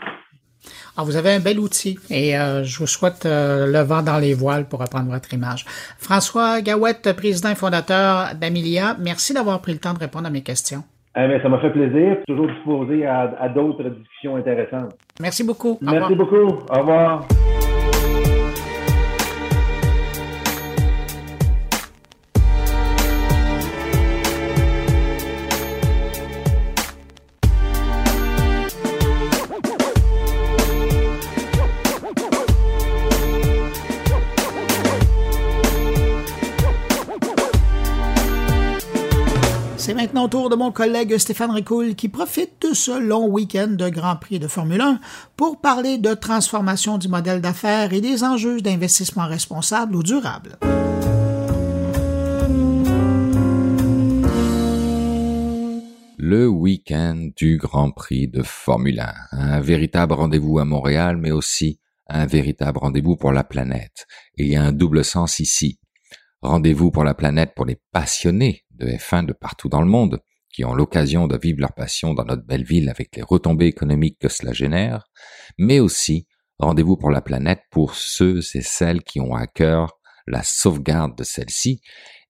S1: Alors, vous avez un bel outil et euh, je vous souhaite euh, le vent dans les voiles pour reprendre votre image. François Gawette, président et fondateur d'Amelia, merci d'avoir pris le temps de répondre à mes questions.
S4: Eh ça m'a fait plaisir. Toujours disposé à, à d'autres discussions intéressantes.
S1: Merci beaucoup.
S4: Merci beaucoup. Au revoir.
S1: Maintenant au tour de mon collègue Stéphane Ricoul qui profite de ce long week-end de Grand Prix de Formule 1 pour parler de transformation du modèle d'affaires et des enjeux d'investissement responsable ou durable.
S5: Le week-end du Grand Prix de Formule 1. Un véritable rendez-vous à Montréal, mais aussi un véritable rendez-vous pour la planète. Il y a un double sens ici. Rendez-vous pour la planète pour les passionnés de F1 de partout dans le monde, qui ont l'occasion de vivre leur passion dans notre belle ville avec les retombées économiques que cela génère, mais aussi rendez-vous pour la planète pour ceux et celles qui ont à cœur la sauvegarde de celle-ci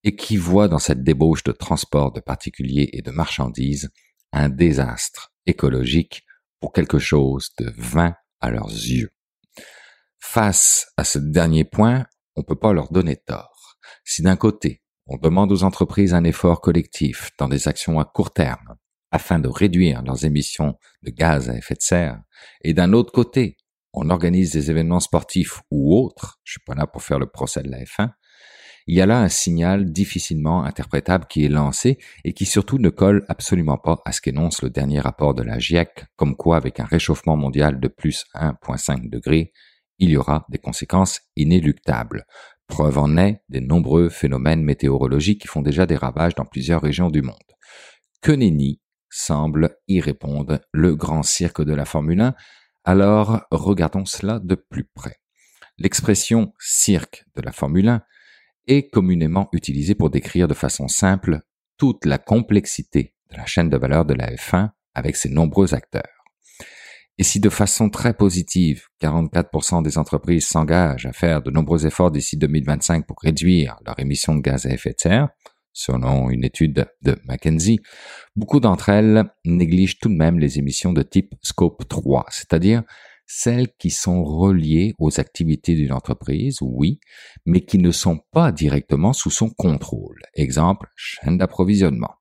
S5: et qui voient dans cette débauche de transport de particuliers et de marchandises un désastre écologique pour quelque chose de vain à leurs yeux. Face à ce dernier point, on ne peut pas leur donner tort. Si d'un côté, on demande aux entreprises un effort collectif dans des actions à court terme afin de réduire leurs émissions de gaz à effet de serre. Et d'un autre côté, on organise des événements sportifs ou autres, je suis pas là pour faire le procès de la F1, il y a là un signal difficilement interprétable qui est lancé et qui surtout ne colle absolument pas à ce qu'énonce le dernier rapport de la GIEC, comme quoi avec un réchauffement mondial de plus 1,5 degrés, il y aura des conséquences inéluctables. Preuve en est des nombreux phénomènes météorologiques qui font déjà des ravages dans plusieurs régions du monde. Que nenni semble y répondre le grand cirque de la Formule 1, alors regardons cela de plus près. L'expression cirque de la Formule 1 est communément utilisée pour décrire de façon simple toute la complexité de la chaîne de valeur de la F1 avec ses nombreux acteurs. Et si de façon très positive, 44% des entreprises s'engagent à faire de nombreux efforts d'ici 2025 pour réduire leur émissions de gaz à effet de serre, selon une étude de McKinsey, beaucoup d'entre elles négligent tout de même les émissions de type scope 3, c'est-à-dire celles qui sont reliées aux activités d'une entreprise, oui, mais qui ne sont pas directement sous son contrôle. Exemple, chaîne d'approvisionnement.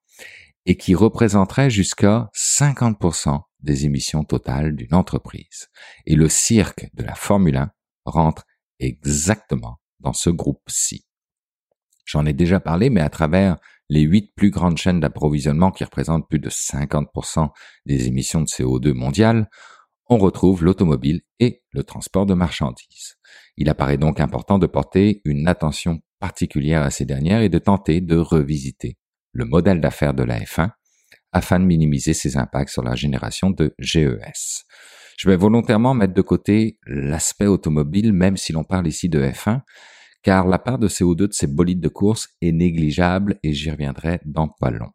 S5: Et qui représenteraient jusqu'à 50% des émissions totales d'une entreprise. Et le cirque de la Formule 1 rentre exactement dans ce groupe-ci. J'en ai déjà parlé, mais à travers les huit plus grandes chaînes d'approvisionnement qui représentent plus de 50% des émissions de CO2 mondiales, on retrouve l'automobile et le transport de marchandises. Il apparaît donc important de porter une attention particulière à ces dernières et de tenter de revisiter le modèle d'affaires de la F1 afin de minimiser ses impacts sur la génération de GES. Je vais volontairement mettre de côté l'aspect automobile, même si l'on parle ici de F1, car la part de CO2 de ces bolides de course est négligeable et j'y reviendrai dans pas long.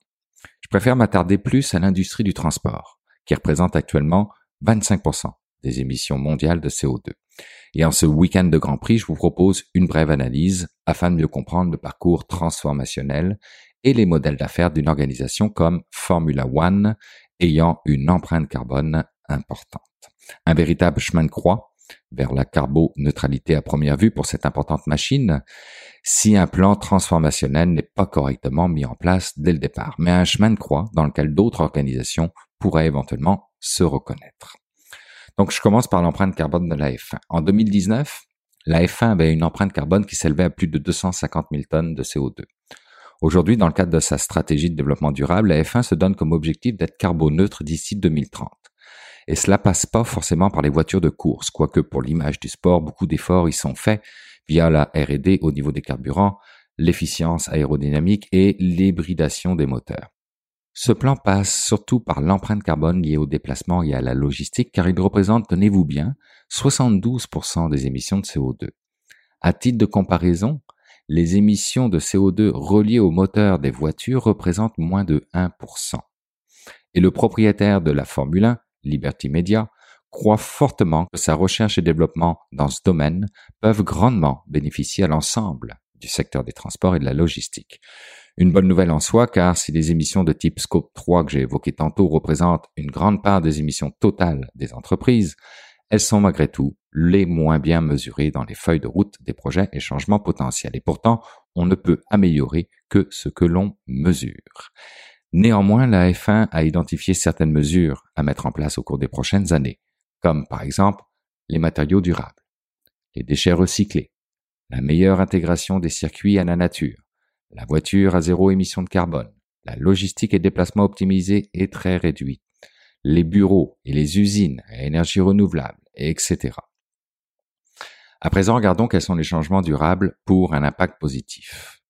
S5: Je préfère m'attarder plus à l'industrie du transport, qui représente actuellement 25% des émissions mondiales de CO2. Et en ce week-end de Grand Prix, je vous propose une brève analyse afin de mieux comprendre le parcours transformationnel et les modèles d'affaires d'une organisation comme Formula One ayant une empreinte carbone importante. Un véritable chemin de croix vers la carboneutralité à première vue pour cette importante machine si un plan transformationnel n'est pas correctement mis en place dès le départ, mais un chemin de croix dans lequel d'autres organisations pourraient éventuellement se reconnaître. Donc je commence par l'empreinte carbone de la F1. En 2019, la F1 avait une empreinte carbone qui s'élevait à plus de 250 000 tonnes de CO2. Aujourd'hui, dans le cadre de sa stratégie de développement durable, la F1 se donne comme objectif d'être carboneutre d'ici 2030. Et cela passe pas forcément par les voitures de course, quoique pour l'image du sport, beaucoup d'efforts y sont faits via la R&D au niveau des carburants, l'efficience aérodynamique et l'hybridation des moteurs. Ce plan passe surtout par l'empreinte carbone liée au déplacement et à la logistique car il représente, tenez-vous bien, 72% des émissions de CO2. À titre de comparaison, les émissions de CO2 reliées au moteur des voitures représentent moins de 1%. Et le propriétaire de la Formule 1, Liberty Media, croit fortement que sa recherche et développement dans ce domaine peuvent grandement bénéficier à l'ensemble du secteur des transports et de la logistique. Une bonne nouvelle en soi, car si les émissions de type Scope 3 que j'ai évoquées tantôt représentent une grande part des émissions totales des entreprises, elles sont malgré tout les moins bien mesurées dans les feuilles de route des projets et changements potentiels. Et pourtant, on ne peut améliorer que ce que l'on mesure. Néanmoins, la F1 a identifié certaines mesures à mettre en place au cours des prochaines années, comme par exemple les matériaux durables, les déchets recyclés, la meilleure intégration des circuits à la nature, la voiture à zéro émission de carbone, la logistique et déplacement optimisés et très réduits, les bureaux et les usines à énergie renouvelable, etc. À présent, regardons quels sont les changements durables pour un impact positif.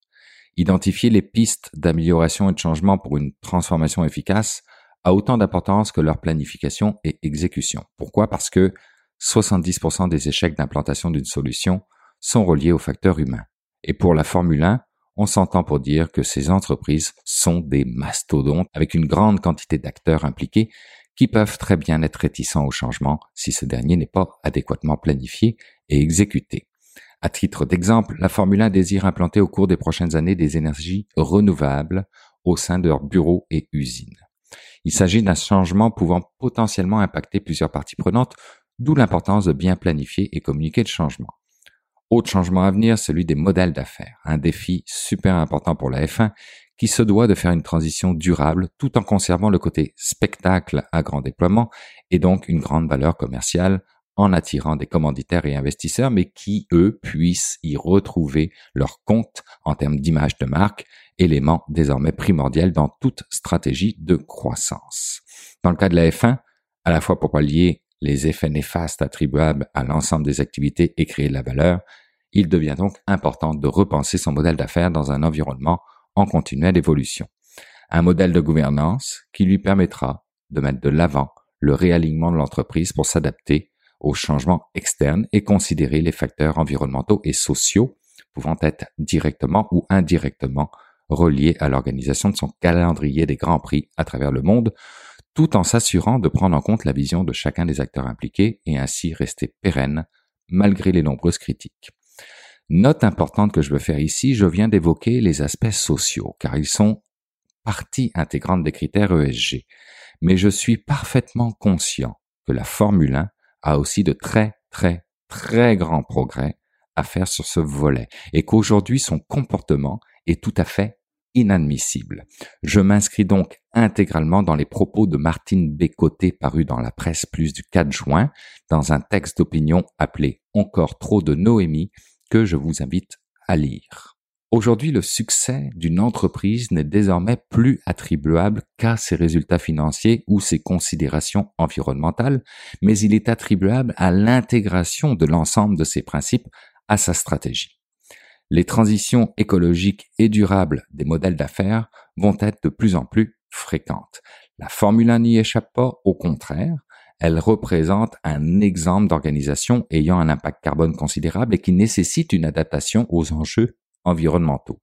S5: Identifier les pistes d'amélioration et de changement pour une transformation efficace a autant d'importance que leur planification et exécution. Pourquoi? Parce que 70% des échecs d'implantation d'une solution sont reliés aux facteurs humains. Et pour la Formule 1, on s'entend pour dire que ces entreprises sont des mastodontes avec une grande quantité d'acteurs impliqués qui peuvent très bien être réticents au changement si ce dernier n'est pas adéquatement planifié et exécuté. À titre d'exemple, la Formule 1 désire implanter au cours des prochaines années des énergies renouvelables au sein de leurs bureaux et usines. Il s'agit d'un changement pouvant potentiellement impacter plusieurs parties prenantes, d'où l'importance de bien planifier et communiquer le changement. Autre changement à venir, celui des modèles d'affaires, un défi super important pour la F1 qui se doit de faire une transition durable tout en conservant le côté spectacle à grand déploiement et donc une grande valeur commerciale en attirant des commanditaires et investisseurs, mais qui, eux, puissent y retrouver leur compte en termes d'image de marque, élément désormais primordial dans toute stratégie de croissance. Dans le cas de la F1, à la fois pour pallier les effets néfastes attribuables à l'ensemble des activités et créer de la valeur, il devient donc important de repenser son modèle d'affaires dans un environnement en continuelle évolution. Un modèle de gouvernance qui lui permettra de mettre de l'avant le réalignement de l'entreprise pour s'adapter aux changements externes et considérer les facteurs environnementaux et sociaux pouvant être directement ou indirectement reliés à l'organisation de son calendrier des grands prix à travers le monde, tout en s'assurant de prendre en compte la vision de chacun des acteurs impliqués et ainsi rester pérenne malgré les nombreuses critiques. Note importante que je veux faire ici, je viens d'évoquer les aspects sociaux, car ils sont partie intégrante des critères ESG. Mais je suis parfaitement conscient que la Formule 1 a aussi de très, très, très grands progrès à faire sur ce volet, et qu'aujourd'hui son comportement est tout à fait inadmissible. Je m'inscris donc intégralement dans les propos de Martine Bécoté paru dans la presse plus du 4 juin, dans un texte d'opinion appelé Encore trop de Noémie, que je vous invite à lire. Aujourd'hui, le succès d'une entreprise n'est désormais plus attribuable qu'à ses résultats financiers ou ses considérations environnementales, mais il est attribuable à l'intégration de l'ensemble de ces principes à sa stratégie les transitions écologiques et durables des modèles d'affaires vont être de plus en plus fréquentes. La Formule 1 n'y échappe pas, au contraire, elle représente un exemple d'organisation ayant un impact carbone considérable et qui nécessite une adaptation aux enjeux environnementaux.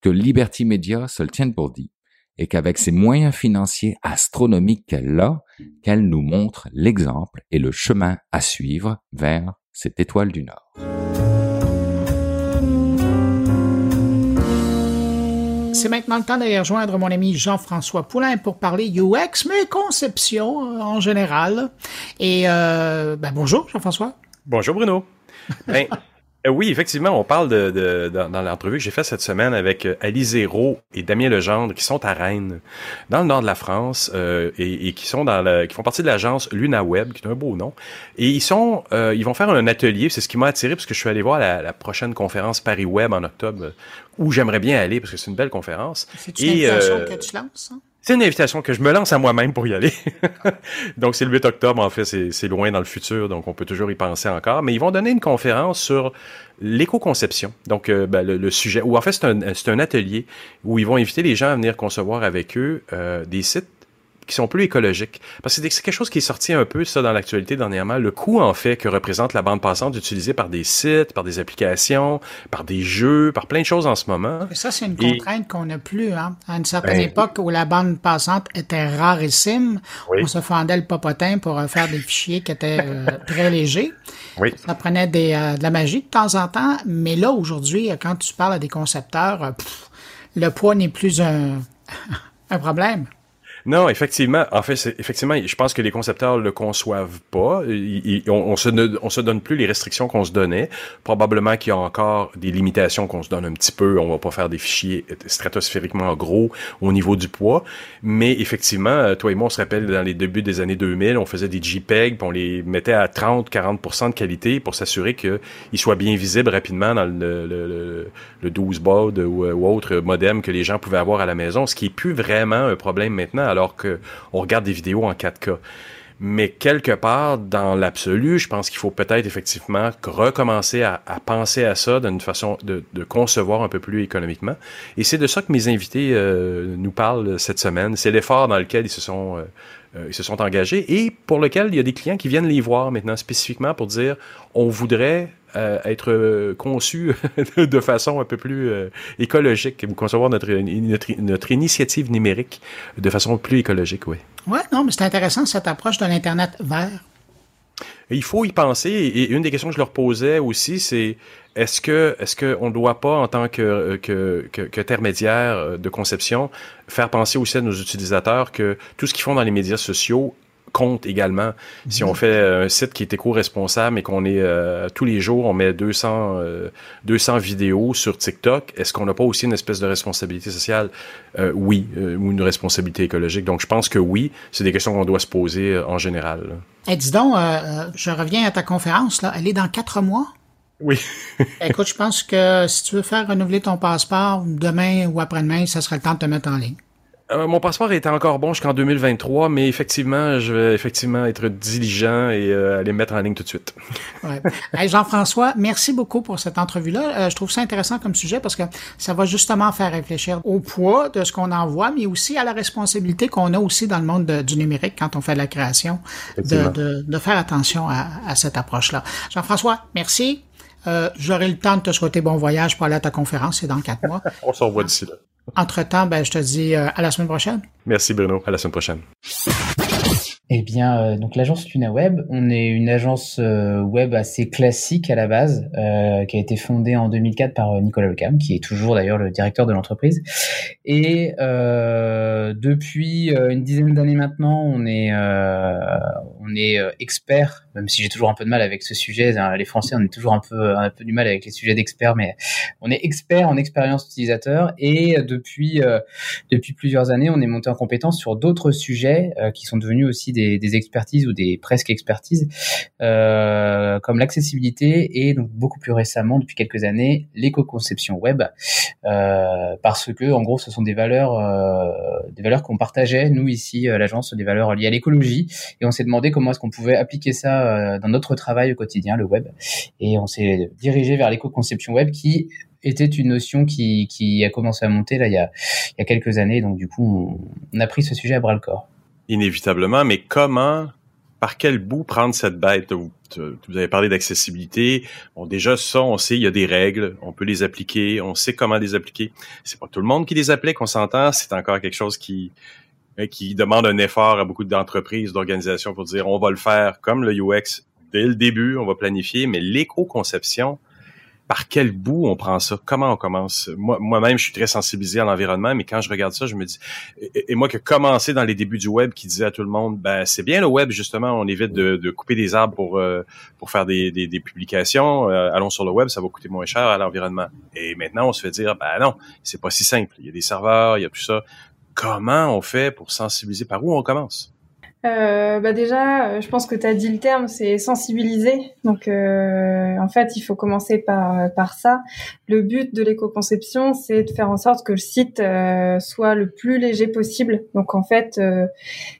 S5: Que Liberty Media se le tienne pour dit, et qu'avec ses moyens financiers astronomiques qu'elle a, qu'elle nous montre l'exemple et le chemin à suivre vers cette étoile du Nord.
S1: C'est maintenant le temps d'aller rejoindre mon ami Jean-François Poulain pour parler UX, mais conception euh, en général. Et euh, ben bonjour Jean-François.
S6: Bonjour Bruno. Ben, oui, effectivement, on parle de, dans, l'entrevue que j'ai faite cette semaine avec euh, Ali Zéro et Damien Legendre qui sont à Rennes, dans le nord de la France, euh, et, qui sont dans qui font partie de l'agence LunaWeb, qui est un beau nom. Et ils sont, ils vont faire un atelier. C'est ce qui m'a attiré parce que je suis allé voir la, prochaine conférence Paris Web en octobre, où j'aimerais bien aller parce que c'est une belle conférence.
S1: C'est une invitation que tu lances. Hein?
S6: C'est une invitation que je me lance à moi-même pour y aller. donc, c'est le 8 octobre, en fait, c'est loin dans le futur, donc on peut toujours y penser encore. Mais ils vont donner une conférence sur l'éco-conception. Donc, euh, ben, le, sujet, ou en fait, c'est un, atelier où ils vont inviter les gens à venir concevoir avec eux euh, des sites qui sont plus écologiques. Parce que c'est quelque chose qui est sorti un peu, ça, dans l'actualité dernièrement. Le coût, en fait, que représente la bande passante utilisée par des sites, par des applications, par des jeux, par plein de choses en ce moment.
S1: ça, c'est une contrainte qu'on n'a plus. Hein? À une certaine ben, époque où la bande passante était rarissime, on se fendait le popotin pour euh, faire des fichiers qui étaient euh, très légers.
S6: Oui.
S1: Ça prenait des, euh, de la magie de temps en temps. Mais là, aujourd'hui, quand tu parles à des concepteurs, le poids n'est plus un, un problème.
S6: Non, effectivement. En fait, effectivement, je pense que les concepteurs le conçoivent pas. on, se on se donne plus les restrictions qu'on se donnait. Probablement qu'il y a encore des limitations qu'on se donne un petit peu. On va pas faire des fichiers stratosphériquement gros au niveau du poids. Mais effectivement, euh, toi et moi, on se rappelle dans les débuts des années 2000, on faisait des JPEG, puis on les mettait à 30-40% de qualité pour s'assurer qu'ils soient bien visibles rapidement dans le, le, le, 12 baud ou, ou, autre modem que les gens pouvaient avoir à la maison, ce qui est plus vraiment un problème maintenant qu'on regarde des vidéos en 4K. Mais quelque part, dans l'absolu, je pense qu'il faut peut-être effectivement recommencer à, penser à ça d'une façon de, concevoir un peu plus économiquement. Et c'est de ça que mes invités euh, nous parlent cette semaine. C'est l'effort dans lequel ils se sont euh, euh, ils se sont engagés et pour lequel il y a des clients qui viennent les voir maintenant spécifiquement pour dire on voudrait euh, être euh, conçu de façon un peu plus écologique, vous concevoir notre, notre, initiative numérique de façon plus écologique, oui.
S1: Oui, non, mais c'est intéressant cette approche de l'Internet vert.
S6: Il faut y penser et une des questions que je leur posais aussi, c'est est-ce que est-ce qu'on ne doit pas, en tant que, que, qu'intermédiaire de conception, faire penser aussi à nos utilisateurs que tout ce qu'ils font dans les médias sociaux compte également. Si on fait un site qui est éco-responsable et qu'on est euh, tous les jours, on met 200, 200 euh, vidéos sur TikTok, est-ce qu'on n'a pas aussi une espèce de responsabilité sociale? Euh, oui, ou une responsabilité écologique. Donc, je pense que oui, c'est des questions qu'on doit se poser en général.
S1: Et eh, dis donc, je reviens à ta conférence, là. Elle est dans quatre mois?
S6: Oui.
S1: Écoute, je pense que si tu veux faire renouveler ton passeport demain ou après-demain, ça sera le temps de te mettre en ligne.
S6: Euh, mon passeport était encore bon jusqu'en 2023, mais effectivement, je vais effectivement être diligent et euh, aller mettre en ligne tout de suite.
S1: ouais. Jean-François, merci beaucoup pour cette entrevue-là. Euh, je trouve ça intéressant comme sujet parce que ça va justement faire réfléchir au poids de ce qu'on envoie, mais aussi à la responsabilité qu'on a aussi dans le monde du numérique quand on fait la création, de, de, de, faire attention à, à cette approche-là. Jean-François, merci. Euh, J'aurai le temps de te souhaiter bon voyage pour aller à ta conférence, c'est dans quatre mois.
S6: On se revoit d'ici là.
S1: Entre-temps, ben, je te dis euh, à la semaine prochaine.
S6: Merci Bruno, à la semaine prochaine.
S7: Eh bien, euh, donc l'agence Web, on est une agence euh, web assez classique à la base, euh, qui a été fondée en 2004 par Nicolas Lecam, qui est toujours d'ailleurs le directeur de l'entreprise. Et depuis une dizaine d'années maintenant, on est on est expert, même si j'ai toujours un peu de mal avec ce sujet. Hein, les Français, on est toujours un peu un peu du mal avec les sujets d'experts, mais on est expert en expérience utilisateur. Et depuis depuis plusieurs années, on est monté en compétence sur d'autres sujets qui sont devenus aussi des, expertises ou des presque expertises, euh, comme l'accessibilité et donc beaucoup plus récemment, depuis quelques années, l'éco-conception web, euh, parce que en gros, ce sont des valeurs, euh, des valeurs qu'on partageait nous ici l'agence, des valeurs liées à l'écologie, et on s'est demandé comment est-ce qu'on pouvait appliquer ça dans notre travail au quotidien, le web, et on s'est dirigé vers l'éco-conception web qui était une notion qui, a commencé à monter là il y a, il y a quelques années. Donc du coup, on a pris ce sujet à bras le corps
S6: inévitablement, mais comment, par quel bout prendre cette bête? Vous, avez parlé d'accessibilité. Bon, déjà, ça, on sait, il y a des règles, on peut les appliquer, on sait comment les appliquer. C'est pas tout le monde qui les applique, on s'entend, c'est encore quelque chose qui, qui demande un effort à beaucoup d'entreprises, d'organisations pour dire on va le faire comme le UX dès le début, on va planifier, mais l'éco-conception, par quel bout on prend ça? Comment on commence? Moi, moi-même, je suis très sensibilisé à l'environnement, mais quand je regarde ça, je me dis, et, moi qui commencé dans les débuts du web, qui disait à tout le monde, ben c'est bien le web, justement, on évite de, couper des arbres pour euh, pour faire des, des, publications. Euh, allons sur le web, ça va coûter moins cher à l'environnement. Et maintenant, on se fait dire, ben non, c'est pas si simple. Il y a des serveurs, il y a tout ça. Comment on fait pour sensibiliser? Par où on commence?
S8: Euh, bah déjà, euh, je pense que tu as dit le terme, c'est sensibiliser. Donc, euh, en fait, il faut commencer par, par ça. Le but de l'éco-conception, c'est de faire en sorte que le site euh, soit le plus léger possible. Donc, en fait, euh,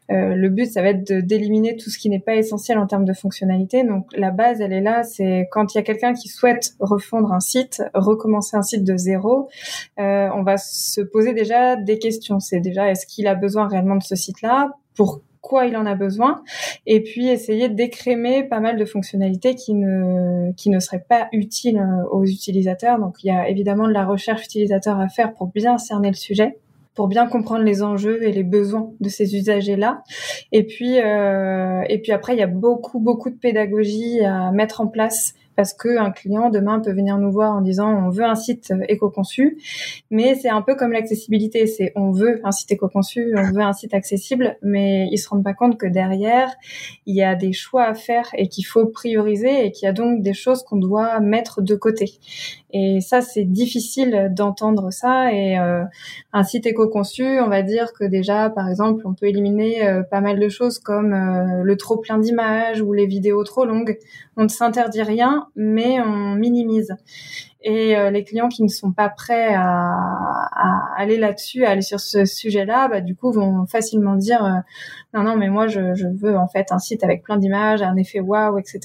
S8: le but, ça va être d'éliminer tout ce qui n'est pas essentiel en termes de fonctionnalité. Donc, la base, elle est là. C'est quand il y a quelqu'un qui souhaite refondre un site, recommencer un site de zéro, on va se poser déjà des questions. C'est déjà, est-ce qu'il a besoin réellement de ce site-là? Pour quoi il en a besoin, et puis essayer d'écrémer pas mal de fonctionnalités qui ne qui ne seraient pas utiles euh, aux utilisateurs. Donc il y a évidemment de la recherche utilisateur à faire pour bien cerner le sujet pour bien comprendre les enjeux et les besoins de ces usagers-là. Et puis, euh, et puis après, il y a beaucoup, beaucoup de pédagogie à mettre en place parce que un client demain peut venir nous voir en disant on veut un site éco-conçu, mais c'est un peu comme l'accessibilité, c'est on veut un site éco-conçu, on veut un site accessible, mais ils se rendent pas compte que derrière il y a des choix à faire et qu'il faut prioriser et qu'il y a donc des choses qu'on doit mettre de côté. Et ça c'est difficile d'entendre ça et euh, un site éco-conçu, on va dire que déjà par exemple on peut éliminer euh, pas mal de choses comme euh, le trop plein d'images ou les vidéos trop longues. On ne s'interdit rien, mais on minimise. Et euh, les clients qui ne sont pas prêts à, à aller là-dessus, à aller sur ce sujet-là, bah, du coup, vont facilement dire euh, non, non, mais moi, je, je, veux en fait un site avec plein d'images, un effet waouh, etc.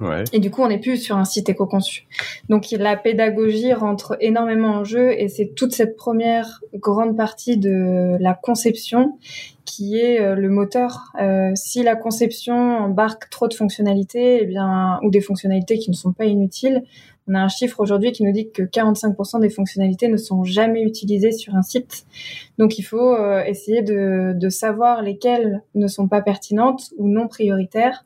S6: ouais.
S8: Et du coup, on n'est plus sur un site éco-conçu. Donc, la pédagogie rentre énormément en jeu, et c'est toute cette première grande partie de la conception qui est euh, le moteur. Euh, si la conception embarque trop de fonctionnalités, eh bien, ou des fonctionnalités qui ne sont pas inutiles, on a un chiffre aujourd'hui qui nous dit que 45% des fonctionnalités ne sont jamais utilisées sur un site. Donc il faut euh, essayer de, de, savoir lesquelles ne sont pas pertinentes ou non prioritaires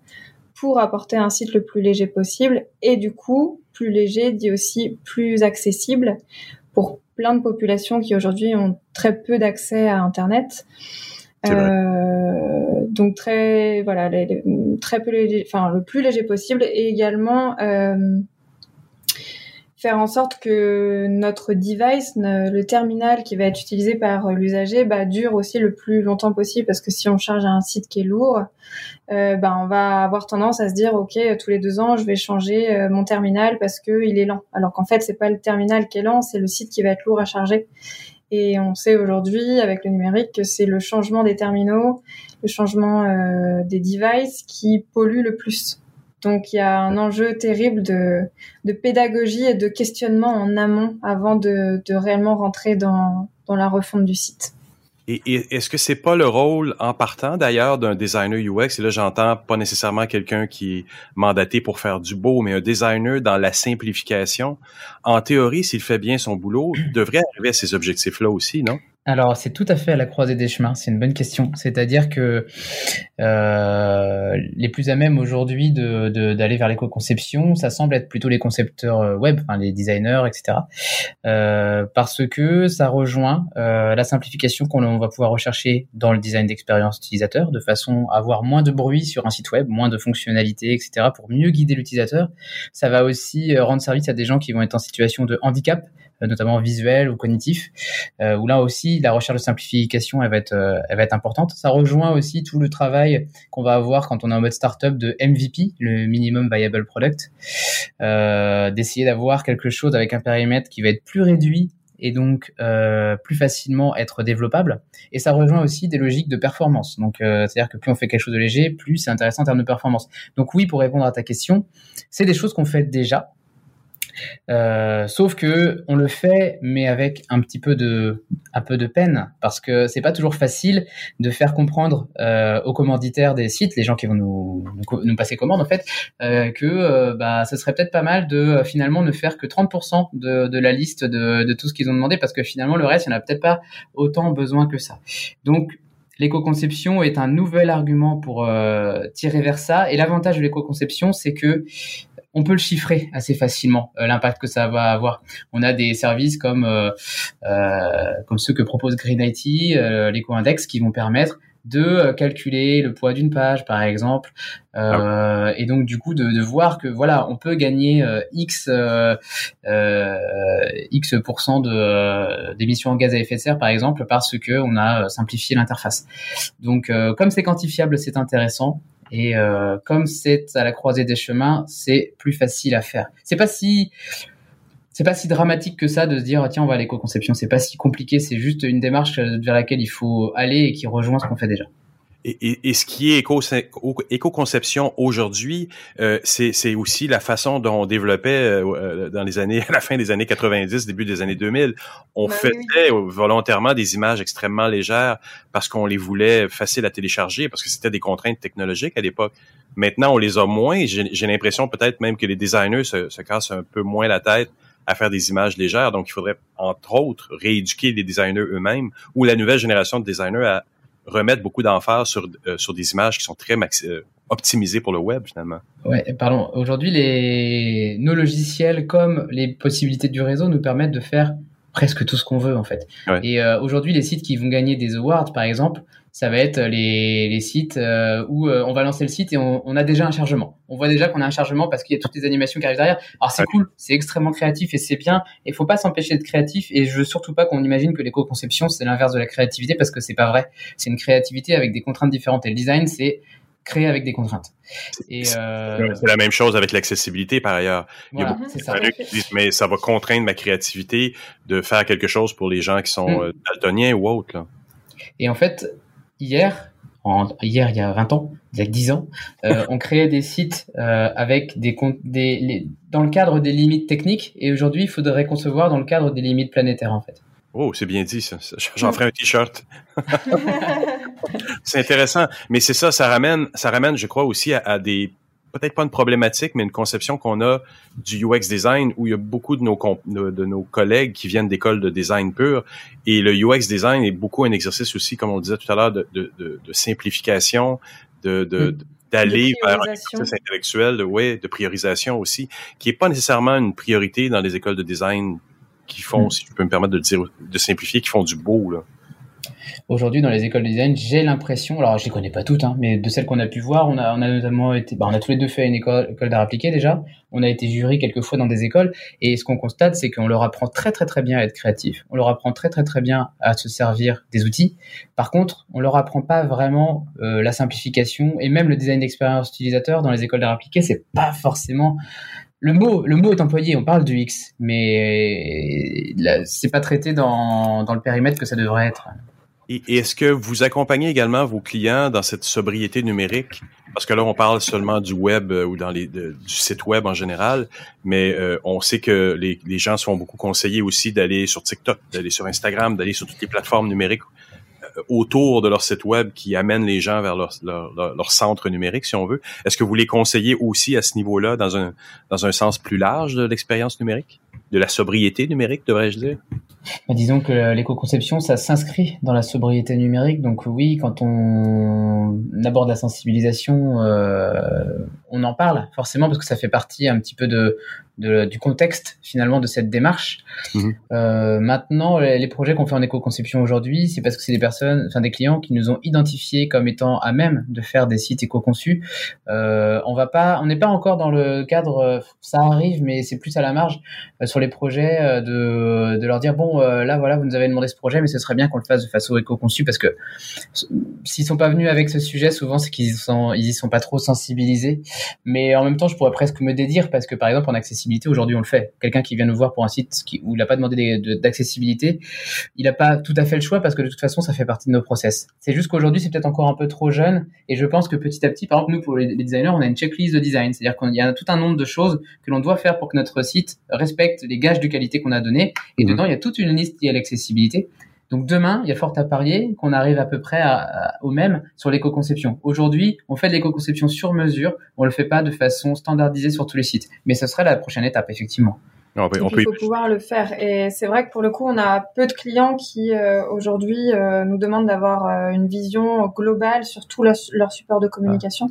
S8: pour apporter un site le plus léger possible. Et du coup, plus léger dit aussi plus accessible pour plein de populations qui aujourd'hui ont très peu d'accès à Internet. Euh, donc très voilà les, très peu léger, enfin le plus léger possible et également euh, faire en sorte que notre device, le terminal qui va être utilisé par l'usager, bah, dure aussi le plus longtemps possible parce que si on charge un site qui est lourd, euh, bah, on va avoir tendance à se dire ok tous les deux ans je vais changer euh, mon terminal parce que il est lent. Alors qu'en fait c'est pas le terminal qui est lent, c'est le site qui va être lourd à charger. Et on sait aujourd'hui, avec le numérique, que c'est le changement des terminaux, le changement euh, des devices qui pollue le plus. Donc il y a un enjeu terrible de, pédagogie et de questionnement en amont avant de, réellement rentrer dans, la refonte du site.
S6: Et, est-ce que c'est pas le rôle en partant d'ailleurs d'un designer UX Et là, j'entends pas nécessairement quelqu'un qui est mandaté pour faire du beau, mais un designer dans la simplification. En théorie, s'il fait bien son boulot, devrait arriver à ces objectifs-là aussi, non?
S7: Alors, c'est tout à fait à la croisée des chemins. C'est une bonne question. C'est-à-dire que euh, les plus à même aujourd'hui d'aller vers l'éco-conception, ça semble être plutôt les concepteurs euh, web, enfin, les designers, etc. Euh, parce que ça rejoint la simplification qu'on va pouvoir rechercher dans le design d'expérience utilisateur, de façon à avoir moins de bruit sur un site web, moins de fonctionnalités, etc. pour mieux guider l'utilisateur. Ça va aussi rendre service à des gens qui vont être en situation de handicap notamment visuel ou cognitif, euh, où là aussi la recherche de simplification elle va être euh, va être importante. Ça rejoint aussi tout le travail qu'on va avoir quand on est en mode startup de MVP, le minimum viable product, euh, d'essayer d'avoir quelque chose avec un périmètre qui va être plus réduit et donc euh, plus facilement être développable. Et ça rejoint aussi des logiques de performance. Donc, euh, c'est-à-dire que plus on fait quelque chose de léger, plus c'est intéressant en termes de performance. Donc oui, pour répondre à ta question, c'est des choses qu'on fait déjà. Euh, sauf que on le fait, mais avec un petit peu de, un peu de peine, parce que c'est pas toujours facile de faire comprendre euh, aux commanditaires des sites, les gens qui vont nous, nous, passer commande en fait, euh, que bah, ce serait peut-être pas mal de finalement ne faire que 30% de, de la liste de, de tout ce qu'ils ont demandé, parce que finalement le reste, il n'y en a peut-être pas autant besoin que ça. Donc l'éco-conception est un nouvel argument pour tirer vers ça. Et l'avantage de l'éco-conception, c'est que on peut le chiffrer assez facilement euh, l'impact que ça va avoir. On a des services comme euh, euh comme ceux que propose Green IT, euh, l'éco-index, qui vont permettre de calculer le poids d'une page, par exemple, ah et donc du coup de, de, voir que voilà, on peut gagner x x de d'émissions en gaz à effet de serre, par exemple, parce que on a simplifié l'interface. Donc, comme c'est quantifiable, c'est intéressant. Et euh, comme c'est à la croisée des chemins, c'est plus facile à faire. C'est pas si c'est pas si dramatique que ça de se dire tiens on va à l'éco-conception. C'est pas si compliqué. C'est juste une démarche vers laquelle il faut aller et qui rejoint ce qu'on fait déjà.
S6: Et, et, ce qui est éco-conception aujourd'hui, euh, c'est aussi la façon dont on développait euh, euh, dans les années, à la fin des années 90, début des années 2000. On bah faisait volontairement des images extrêmement légères parce qu'on les voulait faciles à télécharger, parce que c'était des contraintes technologiques à l'époque. Maintenant, on les a moins. J'ai l'impression peut-être même que les designers se, se cassent un peu moins la tête à faire des images légères. Donc, il faudrait, entre autres, rééduquer les designers eux-mêmes ou la nouvelle génération de designers à, remettre beaucoup d'emphase sur, euh, sur des images qui sont très euh, optimisées pour le web finalement.
S7: Ouais, pardon. Aujourd'hui, les nos logiciels comme les possibilités du réseau nous permettent de faire presque tout ce qu'on veut en fait. Et euh, aujourd'hui, les sites qui vont gagner des awards, par exemple, ça va être les, les sites euh, où euh, on va lancer le site et on, on, a déjà un chargement. On voit déjà qu'on a un chargement parce qu'il y a toutes les animations qui arrivent derrière. Alors c'est cool, c'est extrêmement créatif et c'est bien. Il faut pas s'empêcher d'être créatif et je veux surtout pas qu'on imagine que l'éco-conception c'est l'inverse de la créativité parce que c'est pas vrai. C'est une créativité avec des contraintes différentes et le design c'est créer avec des contraintes.
S6: Euh... C'est la même chose avec l'accessibilité par ailleurs.
S7: Voilà, Il ça.
S6: mais ça va contraindre ma créativité de faire quelque chose pour les gens qui sont mm. euh, daltoniens ou autres. Là.
S7: Et en fait, hier, hier il y a 20 ans, il y a 10 ans, euh, on créait des sites euh, avec des, des dans le cadre des limites techniques et aujourd'hui il faudrait concevoir dans le cadre des limites planétaires en fait.
S6: Oh, c'est bien dit ça. J'en ferai un t-shirt. c'est intéressant, mais c'est ça, ça ramène, ça ramène, je crois aussi à des peut-être pas une problématique, mais une conception qu'on a du UX design où il y a beaucoup de nos, de, nos collègues qui viennent d'écoles de design pur. Et le UX design est beaucoup un exercice aussi, comme on le disait tout à l'heure, de, de, de, simplification, de, de d'aller vers un processus intellectuel, de, ouais, de priorisation aussi, qui est pas nécessairement une priorité dans les écoles de design qui font, mm. si je peux me permettre de le dire, de simplifier, qui font du beau, là.
S7: Aujourd'hui, dans les écoles de design, j'ai l'impression, alors je les connais pas toutes, hein, mais de celles qu'on a pu voir, on a, on a notamment été, bah, on a tous les deux fait une école, école d'art appliqué déjà. On a été jury quelques fois dans des écoles, et ce qu'on constate, c'est qu'on leur apprend très très très bien à être créatif. On leur apprend très très très bien à se servir des outils. Par contre, on leur apprend pas vraiment euh, la simplification et même le design d'expérience utilisateur dans les écoles d'art appliqué, c'est pas forcément le mot, le mot est employé, on parle du X, mais c'est pas traité dans, dans le périmètre que ça devrait être.
S6: Et, est-ce que vous accompagnez également vos clients dans cette sobriété numérique? Parce que là, on parle seulement du web euh, ou dans les, du site web en général, mais euh, on sait que les, gens sont beaucoup conseillés aussi d'aller sur TikTok, d'aller sur Instagram, d'aller sur toutes les plateformes numériques euh, autour de leur site web qui amènent les gens vers leur, leur, leur, centre numérique, si on veut. Est-ce que vous les conseillez aussi à ce niveau-là, dans un, dans un sens plus large de l'expérience numérique? De la sobriété numérique, devrais-je dire?
S7: Bah, disons que l'éco-conception, ça s'inscrit dans la sobriété numérique. Donc oui, quand on aborde la sensibilisation, euh, on en parle forcément parce que ça fait partie un petit peu de, de, du contexte finalement de cette démarche. Mhm. Euh, maintenant, les, projets qu'on fait en éco-conception aujourd'hui, c'est parce que c'est des personnes, enfin des clients qui nous ont identifiés comme étant à même de faire des sites éco-conçus. Euh, on va pas, on n'est pas encore dans le cadre, ça arrive, mais c'est plus à la marge euh, sur les projets euh, de, de leur dire bon euh, là voilà vous nous avez demandé ce projet, mais ce serait bien qu'on le fasse de façon éco-conçue parce que s'ils sont pas venus avec ce sujet, souvent c'est qu'ils sont ils y sont pas trop sensibilisés. Mais en même temps, je pourrais presque me dédire parce que par exemple en accessibilité aujourd'hui on le fait. Quelqu'un qui vient nous voir pour un site qui, où il n'a pas demandé d'accessibilité, il n'a pas tout à fait le choix parce que de toute façon ça fait partie de nos process. C'est juste qu'aujourd'hui c'est peut-être encore un peu trop jeune et je pense que petit à petit, par exemple nous pour les, designers, on a une checklist de design, c'est-à-dire qu'il y a tout un nombre de choses que l'on doit faire pour que notre site respecte les gages de qualité qu'on a donnés et mmh. dedans il y a toute une liste liée à l'accessibilité. Donc demain, il y a fort à parier qu'on arrive à peu près au même sur l'éco-conception. Aujourd'hui, on fait de l'éco-conception sur mesure, on le fait pas de façon standardisée sur tous les sites. Mais ce serait la prochaine étape, effectivement.
S8: On il faut pouvoir le faire. Et c'est vrai que pour le coup, on a peu de clients qui euh, aujourd'hui euh, nous demandent d'avoir euh, une vision globale sur tout leur, support de communication.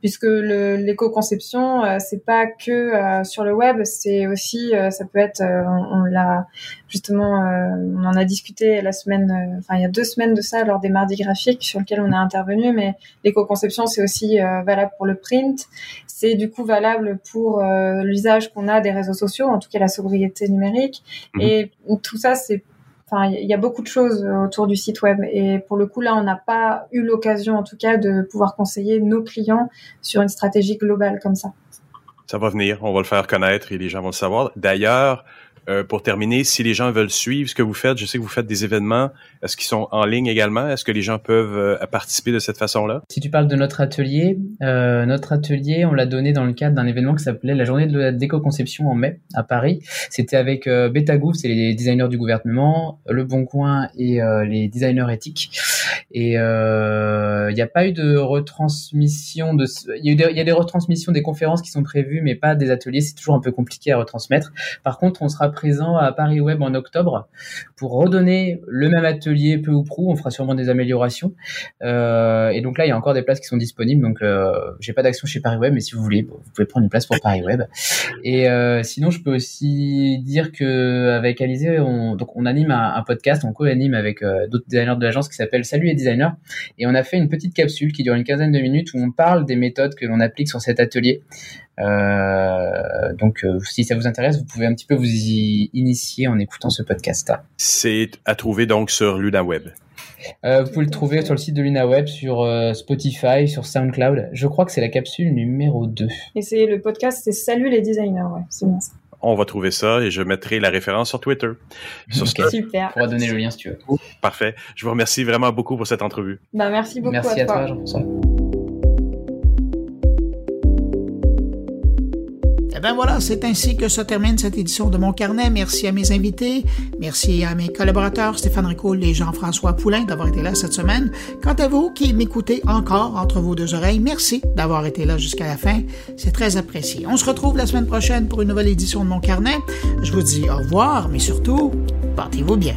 S8: Puisque l'éco-conception, euh, c'est pas que euh, sur le web, c'est aussi, euh, ça peut être, on, l'a justement, on en a discuté la semaine, enfin il y a deux semaines de ça lors des mardis graphiques sur lesquels on est intervenu, mais l'éco-conception c'est aussi valable pour le print, c'est du coup valable pour l'usage qu'on a des réseaux sociaux, en tout cas la sobriété numérique, mmh. et tout ça c'est Enfin, il y a beaucoup de choses autour du site web et pour le coup là, on n'a pas eu l'occasion, en tout cas, de pouvoir conseiller nos clients sur une stratégie globale comme ça.
S6: Ça va venir, on va le faire connaître et les gens vont le savoir. D'ailleurs, euh, pour terminer, si les gens veulent suivre ce que vous faites, je sais que vous faites des événements. Est-ce qu'ils sont en ligne également? Est-ce que les gens peuvent euh, participer de cette façon-là?
S7: Si tu parles de notre atelier, euh, notre atelier, on l'a donné dans le cadre d'un événement qui s'appelait la journée de la déco-conception en mai à Paris. C'était avec euh, Betagouv, c'est les designers du gouvernement, Le Bon Coin et les designers éthiques. Et il n'y a pas eu de retransmission de... Il y, y, a des retransmissions des conférences qui sont prévues, mais pas des ateliers. C'est toujours un peu compliqué à retransmettre. Par contre, on sera présent à Paris Web en octobre pour redonner le même atelier peu ou prou. On fera sûrement des améliorations. Euh, et donc là, il y a encore des places qui sont disponibles. Donc, euh, j'ai pas d'action chez Paris Web, mais si vous voulez, vous pouvez prendre une place pour Paris Web. Et euh, sinon, je peux aussi dire que avec Alizé, on, donc on anime un, podcast, on co-anime avec euh, d'autres designers de l'agence qui s'appelle Salut les designers. Et on a fait une petite capsule qui dure une quinzaine de minutes où on parle des méthodes que l'on applique sur cet atelier. Euh, donc, euh, si ça vous intéresse, vous pouvez un petit peu vous y initier en écoutant ce podcast.
S6: C'est à trouver donc sur LunaWeb.
S7: Euh, vous pouvez le trouver sur le site de LunaWeb, sur euh, Spotify, sur SoundCloud. Je crois que c'est la capsule numéro 2.
S8: Et c'est le podcast, c'est Salut les designers, ouais, c'est bien ça.
S6: On va trouver ça et je mettrai la référence sur Twitter.
S7: Sur Super. On pourra donner le lien si tu veux.
S6: Parfait. Je vous remercie vraiment beaucoup pour cette entrevue.
S8: Bah, merci beaucoup
S7: merci
S8: à, toi,
S7: à toi Jean-François.
S1: Eh bien voilà, c'est ainsi que se termine cette édition de Mon Carnet. Merci à mes invités, merci à mes collaborateurs Stéphane Ricoul et Jean-François Poulain d'avoir été là cette semaine. Quant à vous qui m'écoutez encore entre vos deux oreilles, merci d'avoir été là jusqu'à la fin. C'est très apprécié. On se retrouve la semaine prochaine pour une nouvelle édition de Mon Carnet. Je vous dis au revoir, mais surtout, portez-vous bien.